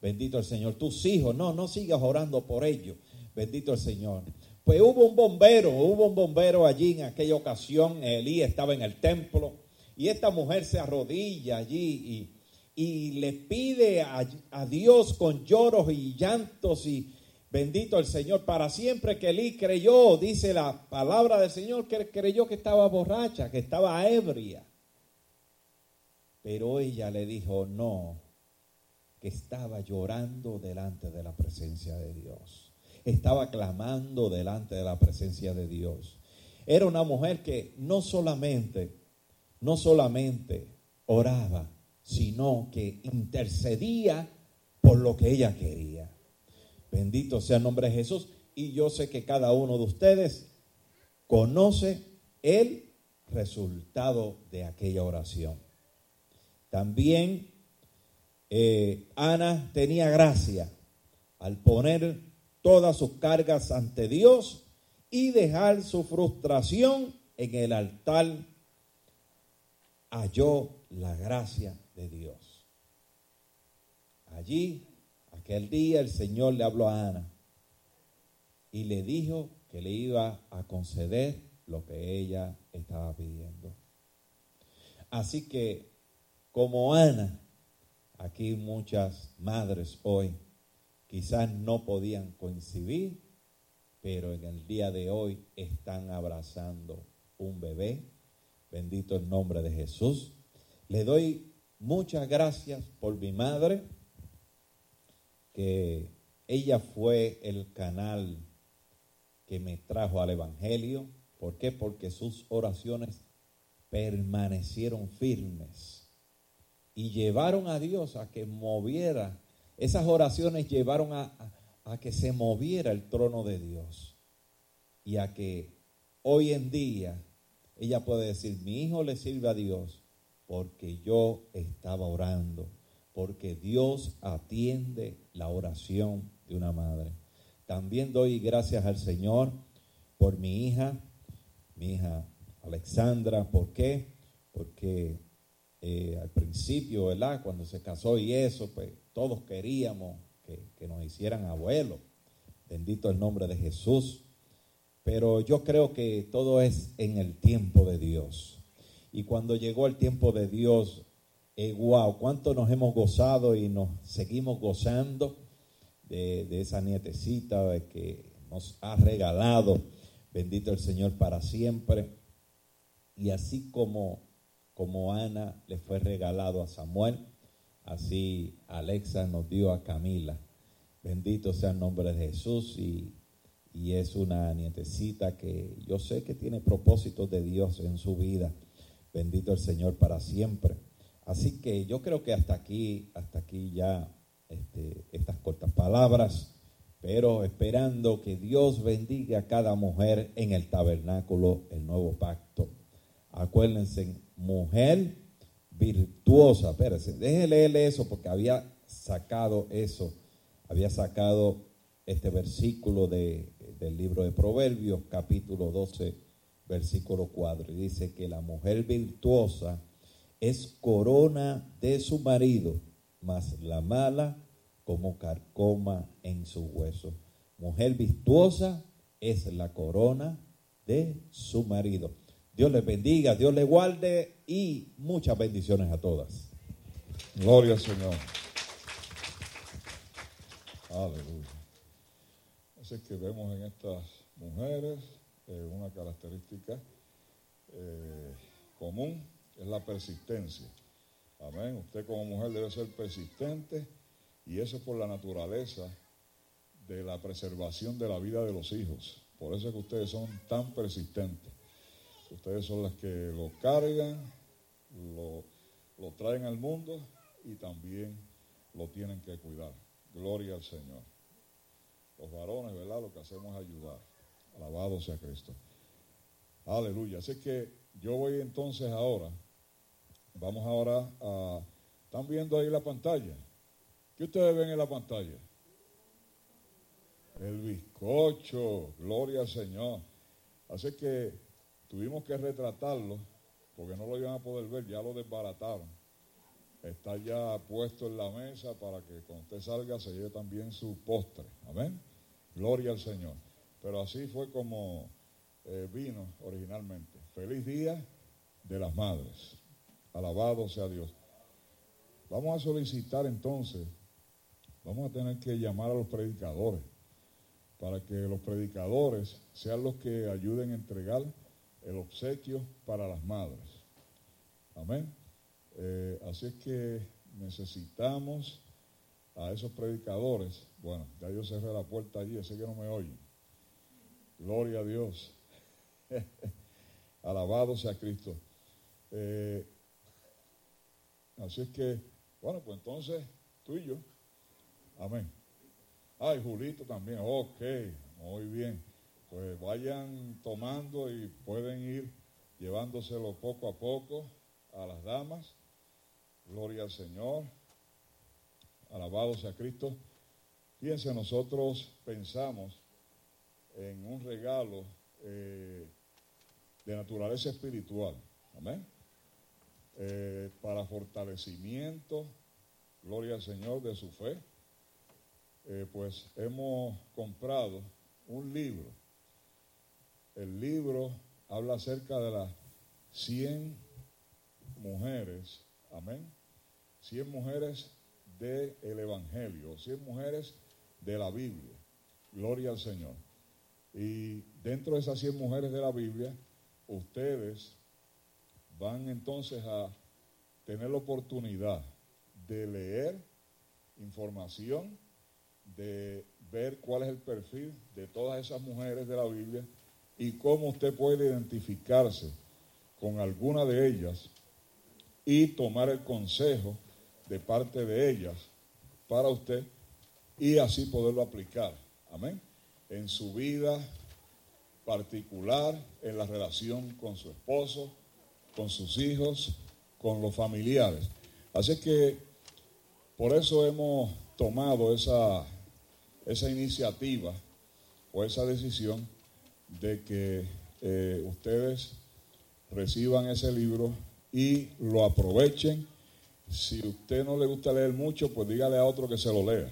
S13: Bendito el Señor. Tus hijos, no, no sigas orando por ellos. Bendito el Señor. Pues hubo un bombero, hubo un bombero allí en aquella ocasión. Elí estaba en el templo y esta mujer se arrodilla allí y, le pide a, a Dios con lloros y llantos y, Bendito el Señor. Para siempre que Elí creyó, dice la palabra del Señor, que creyó que estaba borracha, que estaba ebria. Pero ella le dijo, no, que estaba llorando delante de la presencia de Dios. Estaba clamando delante de la presencia de Dios. Era una mujer que no solamente, no solamente oraba, sino que intercedía por lo que ella quería. Bendito sea el nombre de Jesús. Y yo sé que cada uno de ustedes conoce el resultado de aquella oración. También eh, Ana tenía gracia al poner todas sus cargas ante Dios y dejar su frustración en el altar. Halló la gracia de Dios. Allí Aquel día el Señor le habló a Ana y le dijo que le iba a conceder lo que ella estaba pidiendo. Así que, como Ana, aquí muchas madres hoy quizás no podían coincidir, pero en el día de hoy están abrazando un bebé. Bendito el nombre de Jesús. Le doy muchas gracias por mi madre que ella fue el canal que me trajo al Evangelio. ¿Por qué? Porque sus oraciones permanecieron firmes y llevaron a Dios a que moviera, esas oraciones llevaron a, a, que se moviera el trono de Dios y a que hoy en día ella puede decir, mi hijo le sirve a Dios porque yo estaba orando porque Dios atiende la oración de una madre. También doy gracias al Señor por mi hija, mi hija Alexandra. ¿Por qué? Porque eh, al principio, ¿verdad? Cuando se casó y eso, pues todos queríamos que, que nos hicieran abuelos. Bendito el nombre de Jesús. Pero yo creo que todo es en el tiempo de Dios. Y cuando llegó el tiempo de Dios, eh, wow, cuánto nos hemos gozado y nos seguimos gozando de, esa nietecita que nos ha regalado, bendito el Señor para siempre. Y así como, como Ana le fue regalado a Samuel, así Alexa nos dio a Camila. Bendito sea el nombre de Jesús y, y es una nietecita que yo sé que tiene propósitos de Dios en su vida. Bendito el Señor para siempre. Así que yo creo que hasta aquí, hasta aquí ya este, estas cortas palabras, pero esperando que Dios bendiga a cada mujer en el tabernáculo, el nuevo pacto. Acuérdense, mujer virtuosa, espérense, déjenme leerle eso porque había sacado eso, había sacado este versículo de, del libro de Proverbios, capítulo 12, versículo 4, y dice que la mujer virtuosa es corona de su marido, mas la mala como carcoma en su hueso. Mujer virtuosa es la corona de su marido. Dios les bendiga, Dios les guarde y muchas bendiciones a todas.
S4: Gloria al Señor. Aleluya. Así que vemos en estas mujeres eh, una característica eh, común, es la persistencia. Amén. Usted como mujer debe ser persistente y eso es por la naturaleza de la preservación de la vida de los hijos. Por eso es que ustedes son tan persistentes. Ustedes son las que lo cargan, lo, lo traen al mundo y también lo tienen que cuidar. Gloria al Señor. Los varones, ¿verdad? Lo que hacemos es ayudar. Alabado sea Cristo. Aleluya. Así que yo voy entonces ahora, vamos ahora a... ¿Están viendo ahí la pantalla? ¿Qué ustedes ven en la pantalla? El bizcocho, gloria al Señor. Así que tuvimos que retratarlo porque no lo iban a poder ver, ya lo desbarataron. Está ya puesto en la mesa para que cuando usted salga se lleve también su postre. Amén. Gloria al Señor. Pero así fue como eh, vino originalmente. Feliz día de las madres. Alabado sea Dios. Vamos a solicitar entonces, vamos a tener que llamar a los predicadores para que los predicadores sean los que ayuden a entregar el obsequio para las madres. Amén. Eh, así es que necesitamos a esos predicadores. Bueno, ya yo cerré la puerta allí, ese que no me oye. Gloria a Dios. Alabado sea Cristo. Eh, así es que, bueno, pues entonces tú y yo. Amén. Ay, Julito también. Ok, muy bien. Pues vayan tomando y pueden ir llevándoselo poco a poco a las damas. Gloria al Señor. Alabado sea Cristo. Fíjense, nosotros pensamos en un regalo eh, de naturaleza espiritual. Amén. Eh, para fortalecimiento, gloria al Señor, de su fe eh, pues hemos comprado un libro. El libro habla acerca de las 100 mujeres, amén, 100 mujeres del Evangelio, 100 mujeres de la Biblia. Gloria al Señor. Y dentro de esas 100 mujeres de la Biblia, ustedes van entonces a tener la oportunidad de leer información de ver cuál es el perfil de todas esas mujeres de la Biblia y cómo usted puede identificarse con alguna de ellas y tomar el consejo de parte de ellas para usted y así poderlo aplicar. Amén. En su vida particular, en la relación con su esposo, con sus hijos, con los familiares. Así que por eso hemos tomado esa esa iniciativa o esa decisión de que eh, ustedes reciban ese libro y lo aprovechen. Si a usted no le gusta leer mucho, pues dígale a otro que se lo lea.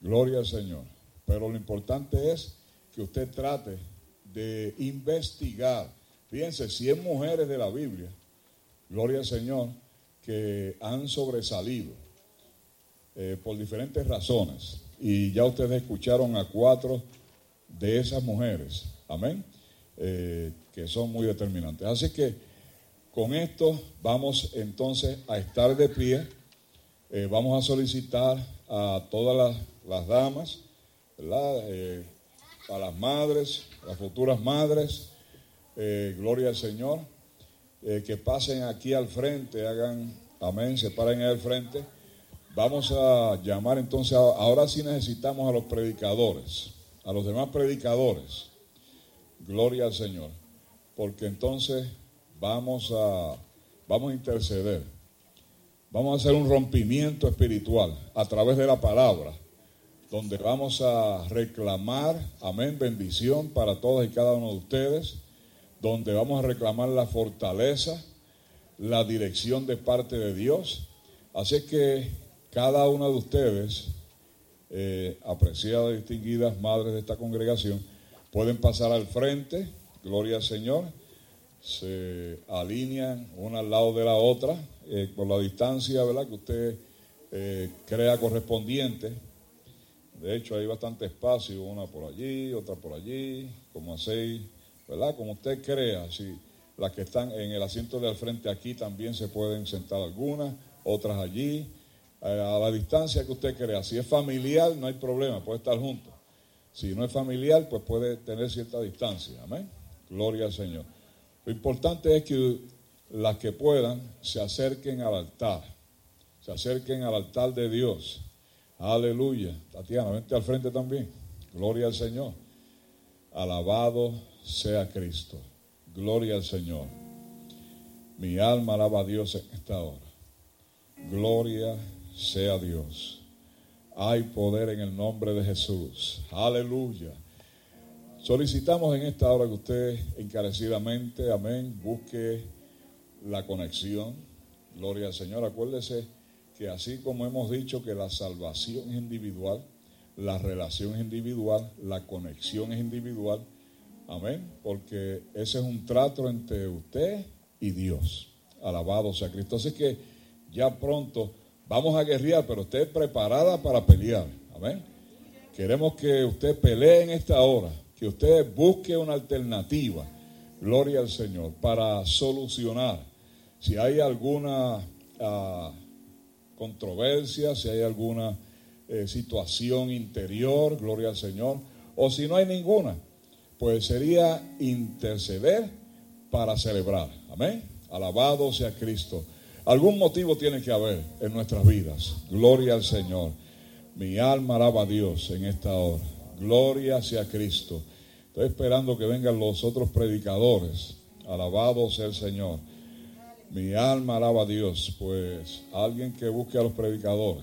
S4: Gloria al Señor. Pero lo importante es que usted trate de investigar. Fíjense, 100 mujeres de la Biblia, gloria al Señor, que han sobresalido eh, por diferentes razones y ya ustedes escucharon a cuatro de esas mujeres, amén, eh, que son muy determinantes. Así que con esto vamos entonces a estar de pie, eh, vamos a solicitar a todas las, damas, Eh, a las madres, las futuras madres, gloria al Señor, que pasen aquí al frente, hagan, amén, se paren al frente. Vamos a llamar entonces, ahora sí necesitamos a los predicadores, a los demás predicadores. Gloria al Señor. Porque entonces vamos a, vamos a interceder. Vamos a hacer un rompimiento espiritual a través de la palabra, donde vamos a reclamar, amén, bendición para todos y cada uno de ustedes, donde vamos a reclamar la fortaleza, la dirección de parte de Dios. Así que cada una de ustedes, eh, apreciadas y distinguidas madres de esta congregación, pueden pasar al frente, gloria al Señor, se alinean una al lado de la otra eh, por la distancia que usted eh, crea correspondiente. De hecho, hay bastante espacio, una por allí, otra por allí, como a seis, ¿verdad? Como usted crea, si las que están en el asiento de al frente aquí también se pueden sentar algunas, otras allí, eh, a la distancia que usted crea. Si es familiar, no hay problema, puede estar juntos. Si no es familiar, pues puede tener cierta distancia. Amén. Gloria al Señor. Lo importante es que las que puedan se acerquen al altar, se acerquen al altar de Dios. Aleluya. Tatiana, vente al frente también. Gloria al Señor. Alabado sea Cristo. Gloria al Señor. Mi alma alaba a Dios en esta hora. Gloria sea Dios. Hay poder en el nombre de Jesús. Aleluya. Solicitamos en esta hora que usted encarecidamente, amén, busque la conexión. Gloria al Señor. Acuérdese que así como hemos dicho que la salvación es individual, la relación es individual, la conexión es individual, amén, porque ese es un trato entre usted y Dios. Alabado sea Cristo. Así que ya pronto vamos a guerrear, pero usted preparada para pelear. Amén. Queremos que usted pelee en esta hora, que usted busque una alternativa, gloria al Señor, para solucionar si hay alguna ah, controversia, si hay alguna eh, situación interior, gloria al Señor, o si no hay ninguna, pues sería interceder para celebrar. Amén. Alabado sea Cristo. Algún motivo tiene que haber en nuestras vidas. Gloria al Señor. Mi alma alaba a Dios en esta hora. Gloria sea Cristo. Estoy esperando que vengan los otros predicadores. Alabado sea el Señor. Mi alma alaba a Dios. Pues alguien que busque a los predicadores.